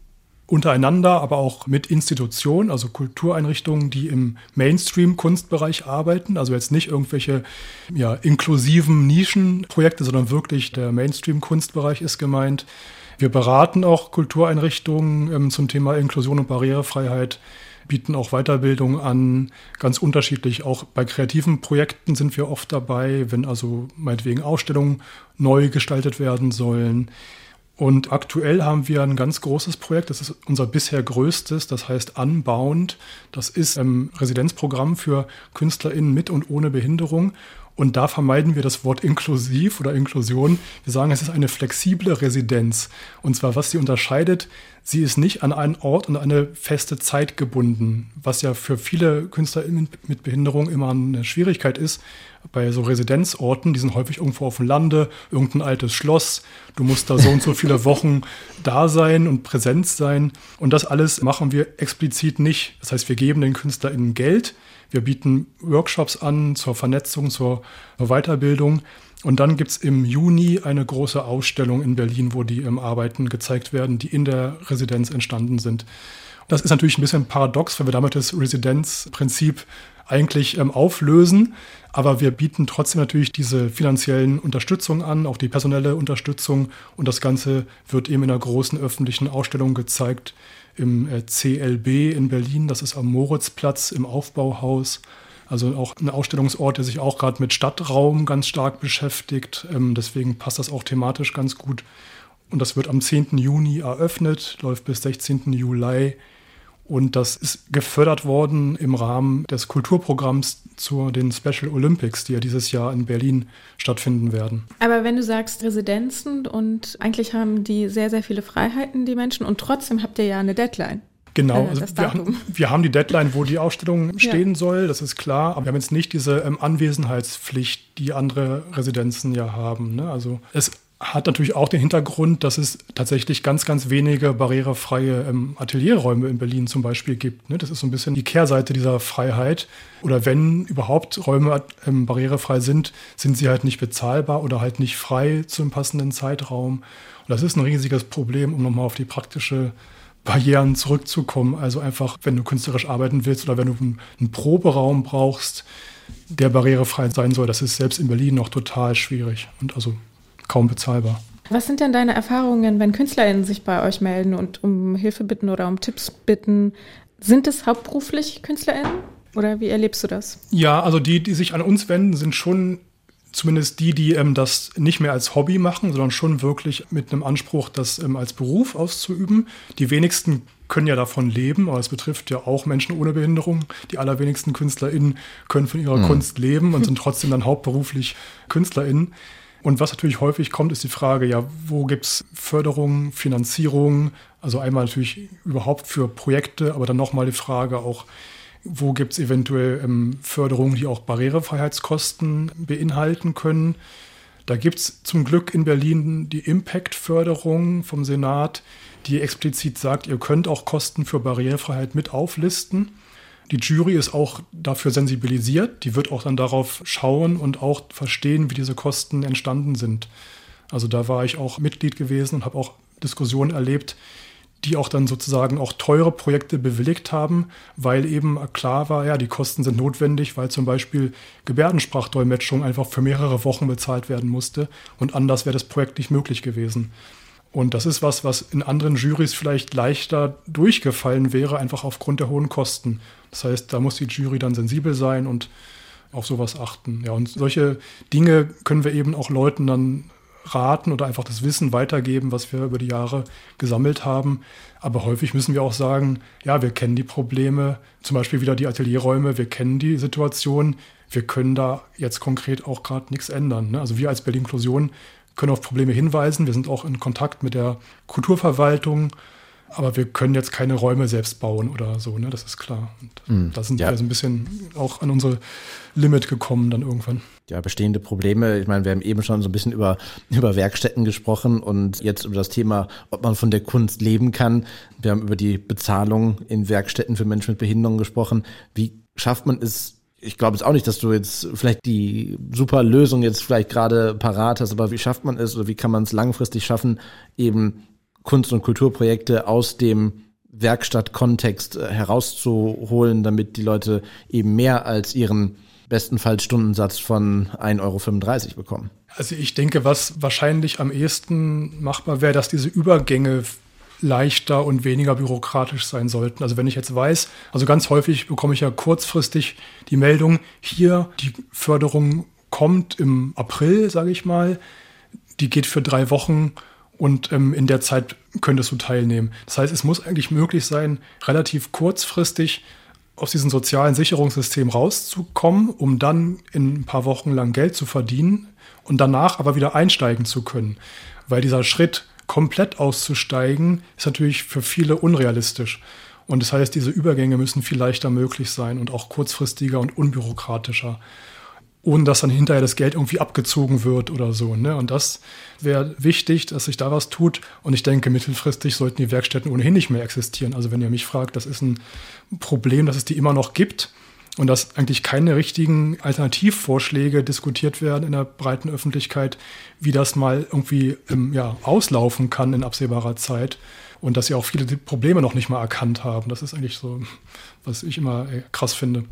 untereinander, aber auch mit Institutionen, also Kultureinrichtungen, die im Mainstream-Kunstbereich arbeiten. Also jetzt nicht irgendwelche ja, inklusiven Nischenprojekte, sondern wirklich der Mainstream-Kunstbereich ist gemeint. Wir beraten auch Kultureinrichtungen ähm, zum Thema Inklusion und Barrierefreiheit, bieten auch Weiterbildung an, ganz unterschiedlich. Auch bei kreativen Projekten sind wir oft dabei, wenn also meinetwegen Ausstellungen neu gestaltet werden sollen. Und aktuell haben wir ein ganz großes Projekt, das ist unser bisher größtes, das heißt Unbound. Das ist ein Residenzprogramm für KünstlerInnen mit und ohne Behinderung. Und da vermeiden wir das Wort inklusiv oder Inklusion. Wir sagen, es ist eine flexible Residenz. Und zwar, was sie unterscheidet, sie ist nicht an einen Ort und eine feste Zeit gebunden, was ja für viele KünstlerInnen mit Behinderung immer eine Schwierigkeit ist. Bei so Residenzorten, die sind häufig irgendwo auf dem Lande, irgendein altes Schloss. Du musst da so und so viele Wochen da sein und präsent sein. Und das alles machen wir explizit nicht. Das heißt, wir geben den KünstlerInnen Geld wir bieten Workshops an zur Vernetzung, zur Weiterbildung. Und dann gibt es im Juni eine große Ausstellung in Berlin, wo die ähm, Arbeiten gezeigt werden, die in der Residenz entstanden sind. Das ist natürlich ein bisschen paradox, weil wir damit das Residenzprinzip eigentlich ähm, auflösen. Aber wir bieten trotzdem natürlich diese finanziellen Unterstützung an, auch die personelle Unterstützung. Und das Ganze wird eben in einer großen öffentlichen Ausstellung gezeigt, im äh, CLB in Berlin, das ist am Moritzplatz im Aufbauhaus. Also auch ein Ausstellungsort, der sich auch gerade mit Stadtraum ganz stark beschäftigt. Ähm, deswegen passt das auch thematisch ganz gut. Und das wird am 10. Juni eröffnet, läuft bis 16. Juli. Und das ist gefördert worden im Rahmen des Kulturprogramms zu den Special Olympics, die ja dieses Jahr in Berlin stattfinden werden. Aber wenn du sagst Residenzen und eigentlich haben die sehr, sehr viele Freiheiten, die Menschen, und trotzdem habt ihr ja eine Deadline. Genau, äh, also wir, haben, wir, haben, die Deadline, wo die Ausstellung stehen ja. soll, das ist klar, aber wir haben jetzt nicht diese ähm, Anwesenheitspflicht, die andere Residenzen ja haben. Ne? Also es hat natürlich auch den Hintergrund, dass es tatsächlich ganz, ganz wenige barrierefreie ähm, Atelierräume in Berlin zum Beispiel gibt. Ne? Das ist so ein bisschen die Kehrseite dieser Freiheit. Oder wenn überhaupt Räume ähm, barrierefrei sind, sind sie halt nicht bezahlbar oder halt nicht frei zum passenden Zeitraum. Und das ist ein riesiges Problem, um nochmal auf die praktische Barrieren zurückzukommen. Also einfach, wenn du künstlerisch arbeiten willst oder wenn du einen, Proberaum brauchst, der barrierefrei sein soll, das ist selbst in Berlin noch total schwierig und also kaum bezahlbar. Was sind denn deine Erfahrungen, wenn KünstlerInnen sich bei euch melden und um Hilfe bitten oder um Tipps bitten? Sind es hauptberuflich KünstlerInnen? Oder wie erlebst du das? Ja, also die, die sich an uns wenden, sind schon zumindest die, die ähm, das nicht mehr als Hobby machen, sondern schon wirklich mit einem Anspruch, das ähm, als Beruf auszuüben. Die wenigsten können ja davon leben, aber es betrifft ja auch Menschen ohne Behinderung. Die allerwenigsten KünstlerInnen können von ihrer mhm. Kunst leben und sind trotzdem dann hauptberuflich KünstlerInnen. Und was natürlich häufig kommt, ist die Frage, ja, wo gibt es Förderung, Finanzierung? Also einmal natürlich überhaupt für Projekte, aber dann nochmal die Frage auch, wo gibt es eventuell ähm, Förderungen, die auch Barrierefreiheitskosten beinhalten können? Da gibt es zum Glück in Berlin die Impact-Förderung vom Senat, die explizit sagt, ihr könnt auch Kosten für Barrierefreiheit mit auflisten. Die Jury ist auch dafür sensibilisiert, die wird auch dann darauf schauen und auch verstehen, wie diese Kosten entstanden sind. Also da war ich auch Mitglied gewesen und habe auch Diskussionen erlebt, die auch dann sozusagen auch teure Projekte bewilligt haben, weil eben klar war, ja, die Kosten sind notwendig, weil zum Beispiel Gebärdensprachdolmetschung einfach für mehrere Wochen bezahlt werden musste und anders wäre das Projekt nicht möglich gewesen. Und das ist was, was in anderen Jurys vielleicht leichter durchgefallen wäre, einfach aufgrund der hohen Kosten. Das heißt, da muss die Jury dann sensibel sein und auf sowas achten. Ja, und solche Dinge können wir eben auch Leuten dann raten oder einfach das Wissen weitergeben, was wir über die Jahre gesammelt haben. Aber häufig müssen wir auch sagen, ja, wir kennen die Probleme, zum Beispiel wieder die Atelierräume, wir kennen die Situation, wir können da jetzt konkret auch gerade nichts ändern. Ne? Also wir als Berlin-Inklusion können auf Probleme hinweisen, wir sind auch in Kontakt mit der Kulturverwaltung, aber wir können jetzt keine Räume selbst bauen oder so, ne? das ist klar. Und mm, da sind ja. wir so ein bisschen auch an unsere Limit gekommen dann irgendwann ja, bestehende Probleme. Ich meine, wir haben eben schon so ein bisschen über, über Werkstätten gesprochen und jetzt über das Thema, ob man von der Kunst leben kann. Wir haben über die Bezahlung in Werkstätten für Menschen mit Behinderungen gesprochen. Wie schafft man es, ich glaube es auch nicht, dass du jetzt vielleicht die super Lösung jetzt vielleicht gerade parat hast, aber wie schafft man es oder wie kann man es langfristig schaffen, eben Kunst- und Kulturprojekte aus dem Werkstattkontext äh, herauszuholen, damit die Leute eben mehr als ihren bestenfalls Stundensatz von 1,35 Euro bekommen. Also ich denke, was wahrscheinlich am ehesten machbar wäre, dass diese Übergänge leichter und weniger bürokratisch sein sollten. Also wenn ich jetzt weiß, also ganz häufig bekomme ich ja kurzfristig die Meldung, hier die Förderung kommt im April, sage ich mal, die geht für drei Wochen und ähm, in der Zeit könntest du teilnehmen. Das heißt, es muss eigentlich möglich sein, relativ kurzfristig aus diesem sozialen Sicherungssystem rauszukommen, um dann in ein paar Wochen lang Geld zu verdienen und danach aber wieder einsteigen zu können. Weil dieser Schritt, komplett auszusteigen, ist natürlich für viele unrealistisch. Und das heißt, diese Übergänge müssen viel leichter möglich sein und auch kurzfristiger und unbürokratischer ohne dass dann hinterher das Geld irgendwie abgezogen wird oder so. Ne? Und das wäre wichtig, dass sich da was tut. Und ich denke, mittelfristig sollten die Werkstätten ohnehin nicht mehr existieren. Also wenn ihr mich fragt, das ist ein Problem, dass es die immer noch gibt und dass eigentlich keine richtigen Alternativvorschläge diskutiert werden in der breiten Öffentlichkeit, wie das mal irgendwie ähm, ja, auslaufen kann in absehbarer Zeit. Und dass sie auch viele Probleme noch nicht mal erkannt haben. Das ist eigentlich so, was ich immer äh, krass finde.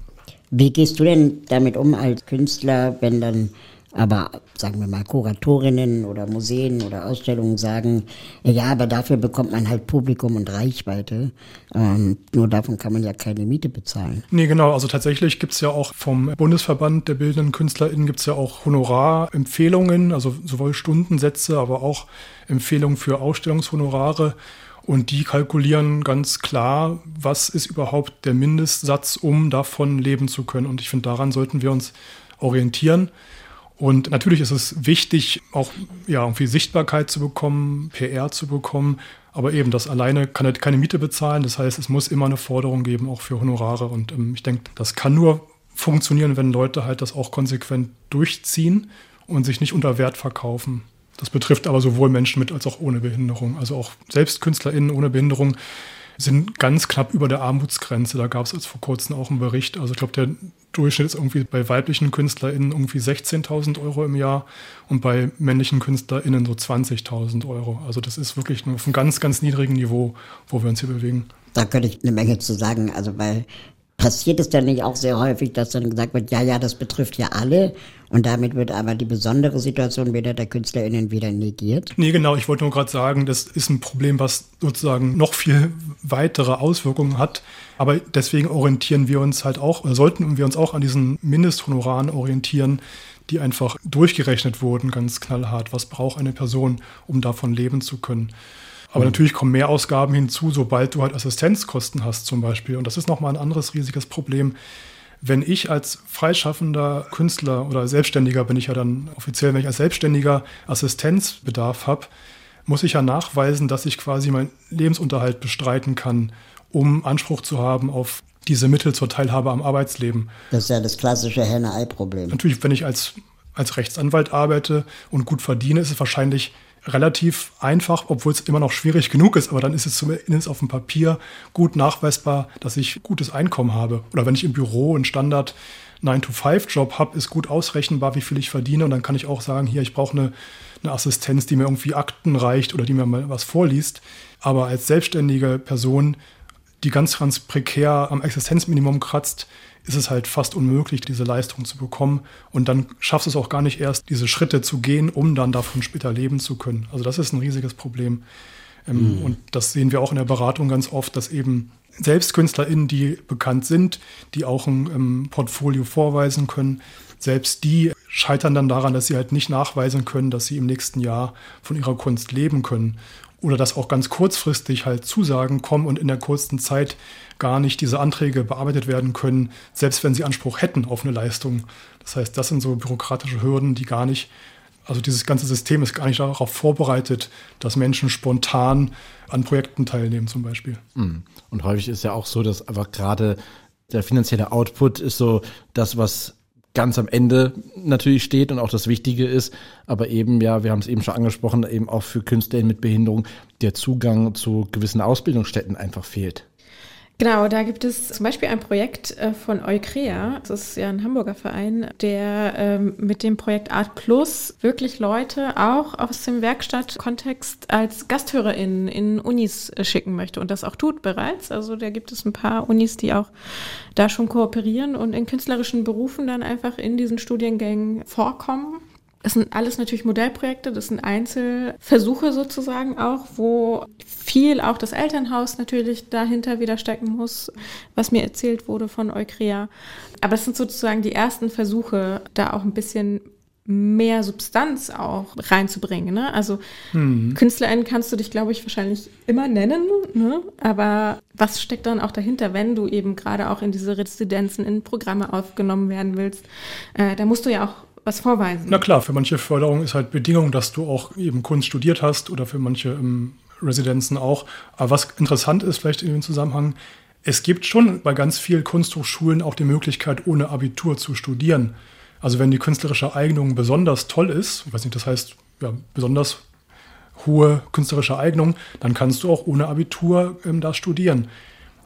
Wie gehst du denn damit um als Künstler, wenn dann Aber sagen wir mal, Kuratorinnen oder Museen oder Ausstellungen sagen, ja, aber dafür bekommt man halt Publikum und Reichweite. Ähm, nur davon kann man ja keine Miete bezahlen. Nee, genau. Also tatsächlich gibt es ja auch vom Bundesverband der bildenden KünstlerInnen gibt es ja auch Honorarempfehlungen, also sowohl Stundensätze, aber auch Empfehlungen für Ausstellungshonorare. Und die kalkulieren ganz klar, was ist überhaupt der Mindestsatz, um davon leben zu können. Und ich finde, daran sollten wir uns orientieren. Und natürlich ist es wichtig, auch ja, irgendwie Sichtbarkeit zu bekommen, PR zu bekommen. Aber eben, das alleine kann halt keine Miete bezahlen. Das heißt, es muss immer eine Forderung geben, auch für Honorare. Und ähm, ich denke, das kann nur funktionieren, wenn Leute halt das auch konsequent durchziehen und sich nicht unter Wert verkaufen. Das betrifft aber sowohl Menschen mit als auch ohne Behinderung. Also auch selbst KünstlerInnen ohne Behinderung sind ganz knapp über der Armutsgrenze. Da gab es jetzt vor kurzem auch einen Bericht. Also ich glaube, der Durchschnitt ist irgendwie bei weiblichen KünstlerInnen irgendwie 16.000 Euro im Jahr und bei männlichen KünstlerInnen so 20.000 Euro. Also das ist wirklich nur auf einem ganz, ganz niedrigen Niveau, wo wir uns hier bewegen. Da könnte ich eine Menge zu sagen. Also weil passiert es dann nicht auch sehr häufig, dass dann gesagt wird, ja, ja, das betrifft ja alle und damit wird aber die besondere Situation wieder der KünstlerInnen wieder negiert? Nee, genau, ich wollte nur gerade sagen, das ist ein Problem, was sozusagen noch viel weitere Auswirkungen hat, aber deswegen orientieren wir uns halt auch, oder sollten wir uns auch an diesen Mindesthonoraren orientieren, die einfach durchgerechnet wurden, ganz knallhart. Was braucht eine Person, um davon leben zu können? Aber mhm. natürlich kommen mehr Ausgaben hinzu, sobald du halt Assistenzkosten hast zum Beispiel. Und das ist nochmal ein anderes riesiges Problem. Wenn ich als freischaffender Künstler oder Selbstständiger, bin ich ja dann offiziell, wenn ich als Selbstständiger Assistenzbedarf habe, muss ich ja nachweisen, dass ich quasi meinen Lebensunterhalt bestreiten kann, um Anspruch zu haben auf diese Mittel zur Teilhabe am Arbeitsleben. Das ist ja das klassische Henne-Ei-Problem. Natürlich, wenn ich als, als Rechtsanwalt arbeite und gut verdiene, ist es wahrscheinlich relativ einfach, obwohl es immer noch schwierig genug ist, aber dann ist es zumindest auf dem Papier gut nachweisbar, dass ich gutes Einkommen habe. Oder wenn ich im Büro einen Standard 9-to-5-Job habe, ist gut ausrechenbar, wie viel ich verdiene und dann kann ich auch sagen, hier, ich brauche eine, eine Assistenz, die mir irgendwie Akten reicht oder die mir mal was vorliest. Aber als selbstständige Person, die ganz, ganz prekär am Existenzminimum kratzt, ist es halt fast unmöglich, diese Leistung zu bekommen. Und dann schaffst du es auch gar nicht erst, diese Schritte zu gehen, um dann davon später leben zu können. Also das ist ein riesiges Problem. Ähm, mhm. Und das sehen wir auch in der Beratung ganz oft, dass eben selbst KünstlerInnen, die bekannt sind, die auch ein ähm, Portfolio vorweisen können, selbst die scheitern dann daran, dass sie halt nicht nachweisen können, dass sie im nächsten Jahr von ihrer Kunst leben können oder dass auch ganz kurzfristig halt Zusagen kommen und in der kurzen Zeit gar nicht diese Anträge bearbeitet werden können, selbst wenn sie Anspruch hätten auf eine Leistung. Das heißt, das sind so bürokratische Hürden, die gar nicht, also dieses ganze System ist gar nicht darauf vorbereitet, dass Menschen spontan an Projekten teilnehmen zum Beispiel. Mhm. Und häufig ist ja auch so, dass einfach gerade der finanzielle Output ist so das, was ganz am Ende natürlich steht und auch das Wichtige ist, aber eben, ja, wir haben es eben schon angesprochen, eben auch für Künstler mit Behinderung der Zugang zu gewissen Ausbildungsstätten einfach fehlt. Genau, da gibt es zum Beispiel ein Projekt äh, von Eukrea, das ist ja ein Hamburger Verein, der ähm, mit dem Projekt Art Plus wirklich Leute auch aus dem Werkstattkontext als GasthörerInnen in Unis äh, schicken möchte und das auch tut bereits. Also da gibt es ein paar Unis, die auch da schon kooperieren und in künstlerischen Berufen dann einfach in diesen Studiengängen vorkommen das sind alles natürlich Modellprojekte, das sind Einzelversuche sozusagen auch, wo viel auch das Elternhaus natürlich dahinter wieder stecken muss, was mir erzählt wurde von Eukrea. Aber es sind sozusagen die ersten Versuche, da auch ein bisschen mehr Substanz auch reinzubringen. Ne? Also mhm. KünstlerInnen kannst du dich, glaube ich, wahrscheinlich immer nennen, ne? aber was steckt dann auch dahinter, wenn du eben gerade auch in diese Residenzen, in Programme aufgenommen werden willst? Äh, da musst du ja auch was vorweisen. Na klar, für manche Förderung ist halt Bedingung, dass du auch eben Kunst studiert hast oder für manche ähm, Residenzen auch. Aber was interessant ist vielleicht in dem Zusammenhang, es gibt schon bei ganz vielen Kunsthochschulen auch die Möglichkeit, ohne Abitur zu studieren. Also wenn die künstlerische Eignung besonders toll ist, ich weiß nicht, das heißt ja, besonders hohe künstlerische Eignung, dann kannst du auch ohne Abitur ähm, da studieren.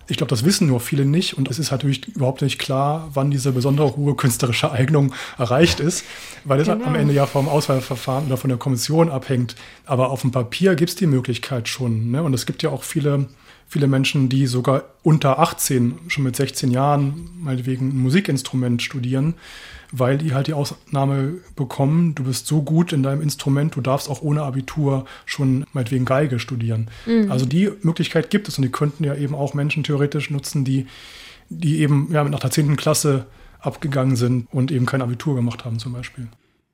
Ich glaube, das wissen nur viele nicht und es ist natürlich überhaupt nicht klar, wann diese besondere hohe künstlerische Eignung erreicht ist, weil es genau. am Ende ja vom Auswahlverfahren oder von der Kommission abhängt. Aber auf dem Papier gibt es die Möglichkeit schon. Ne? Und es gibt ja auch viele, viele Menschen, die sogar unter 18, schon mit 16 Jahren, meinetwegen ein Musikinstrument studieren weil die halt die Ausnahme bekommen, du bist so gut in deinem Instrument, du darfst auch ohne Abitur schon meinetwegen Geige studieren. Mhm. Also die Möglichkeit gibt es und die könnten ja eben auch Menschen theoretisch nutzen, die, die eben ja, nach der 10. Klasse abgegangen sind und eben kein Abitur gemacht haben zum Beispiel.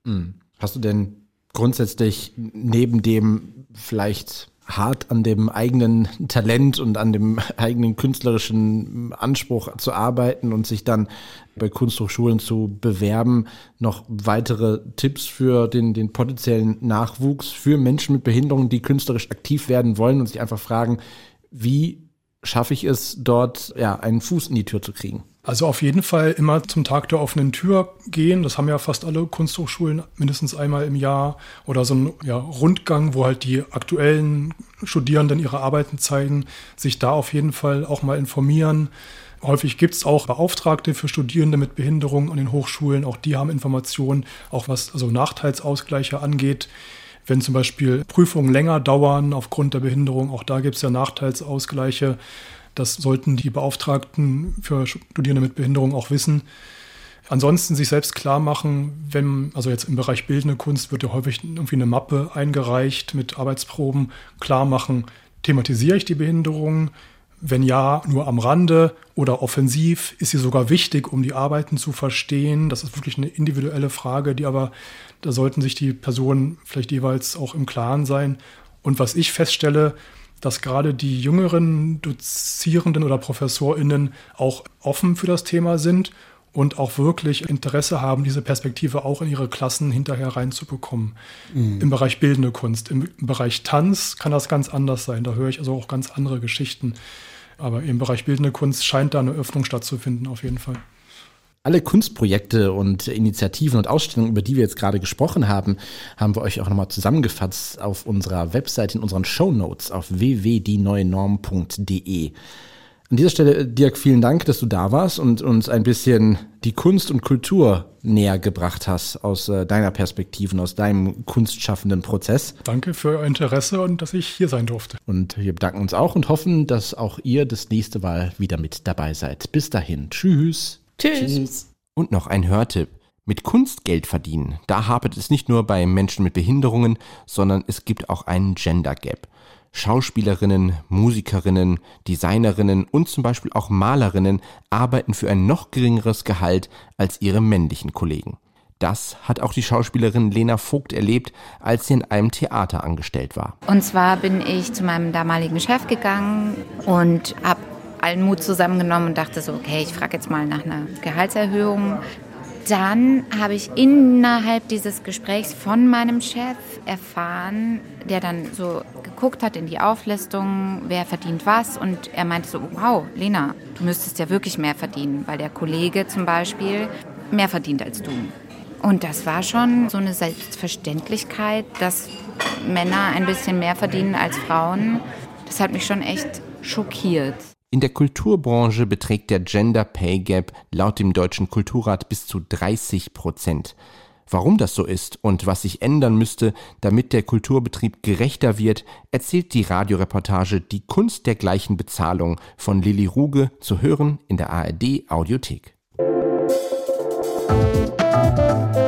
Mhm. Hast du denn grundsätzlich neben dem vielleicht hart an dem eigenen Talent und an dem eigenen künstlerischen Anspruch zu arbeiten und sich dann bei Kunsthochschulen zu bewerben, noch weitere Tipps für den, den potenziellen Nachwuchs für Menschen mit Behinderungen, die künstlerisch aktiv werden wollen und sich einfach fragen, wie schaffe ich es, dort ja, einen Fuß in die Tür zu kriegen? Also auf jeden Fall immer zum Tag der offenen Tür gehen. Das haben ja fast alle Kunsthochschulen mindestens einmal im Jahr. Oder so ein ja, Rundgang, wo halt die aktuellen Studierenden ihre Arbeiten zeigen. Sich da auf jeden Fall auch mal informieren. Häufig gibt es auch Beauftragte für Studierende mit Behinderung an den Hochschulen. Auch die haben Informationen, auch was also Nachteilsausgleiche angeht. Wenn zum Beispiel Prüfungen länger dauern aufgrund der Behinderung, auch da gibt es ja Nachteilsausgleiche. Das sollten die Beauftragten für Studierende mit Behinderung auch wissen. Ansonsten sich selbst klar machen, wenn, also jetzt im Bereich bildende Kunst wird ja häufig irgendwie eine Mappe eingereicht mit Arbeitsproben, klar machen, thematisiere ich die Behinderung? Wenn ja, nur am Rande oder offensiv? Ist sie sogar wichtig, um die Arbeiten zu verstehen? Das ist wirklich eine individuelle Frage, die aber, da sollten sich die Personen vielleicht jeweils auch im Klaren sein. Und was ich feststelle, dass gerade die jüngeren Dozierenden oder ProfessorInnen auch offen für das Thema sind und auch wirklich Interesse haben, diese Perspektive auch in ihre Klassen hinterher reinzubekommen. Mhm. Im Bereich bildende Kunst. Im Bereich Tanz kann das ganz anders sein. Da höre ich also auch ganz andere Geschichten. Aber im Bereich bildende Kunst scheint da eine Öffnung stattzufinden, auf jeden Fall. Alle Kunstprojekte und Initiativen und Ausstellungen, über die wir jetzt gerade gesprochen haben, haben wir euch auch nochmal zusammengefasst auf unserer Website in unseren Show Notes auf www.dieneuenorm.de. An dieser Stelle, Dirk, vielen Dank, dass du da warst und uns ein bisschen die Kunst und Kultur näher gebracht hast aus äh, deiner Perspektive und aus deinem kunstschaffenden Prozess. Danke für euer Interesse und dass ich hier sein durfte. Und wir bedanken uns auch und hoffen, dass auch ihr das nächste Mal wieder mit dabei seid. Bis dahin. Tschüss. Tschüss. Tschüss. Und noch ein Hörtipp. Mit Kunst Geld verdienen, da hapert es nicht nur bei Menschen mit Behinderungen, sondern es gibt auch einen Gender Gap. Schauspielerinnen, Musikerinnen, Designerinnen und zum Beispiel auch Malerinnen arbeiten für ein noch geringeres Gehalt als ihre männlichen Kollegen. Das hat auch die Schauspielerin Lena Vogt erlebt, als sie in einem Theater angestellt war. Und zwar bin ich zu meinem damaligen Chef gegangen und habe allen Mut zusammengenommen und dachte so, okay, ich frage jetzt mal nach einer Gehaltserhöhung. Dann habe ich innerhalb dieses Gesprächs von meinem Chef erfahren, der dann so geguckt hat in die Auflistung, wer verdient was. Und er meinte so, wow, Lena, du müsstest ja wirklich mehr verdienen, weil der Kollege zum Beispiel mehr verdient als du. Und das war schon so eine Selbstverständlichkeit, dass Männer ein bisschen mehr verdienen als Frauen. Das hat mich schon echt schockiert. In der Kulturbranche beträgt der Gender Pay Gap laut dem Deutschen Kulturrat bis zu 30 Prozent. Warum das so ist und was sich ändern müsste, damit der Kulturbetrieb gerechter wird, erzählt die Radioreportage Die Kunst der gleichen Bezahlung von Lilly Ruge zu hören in der ARD Audiothek. Musik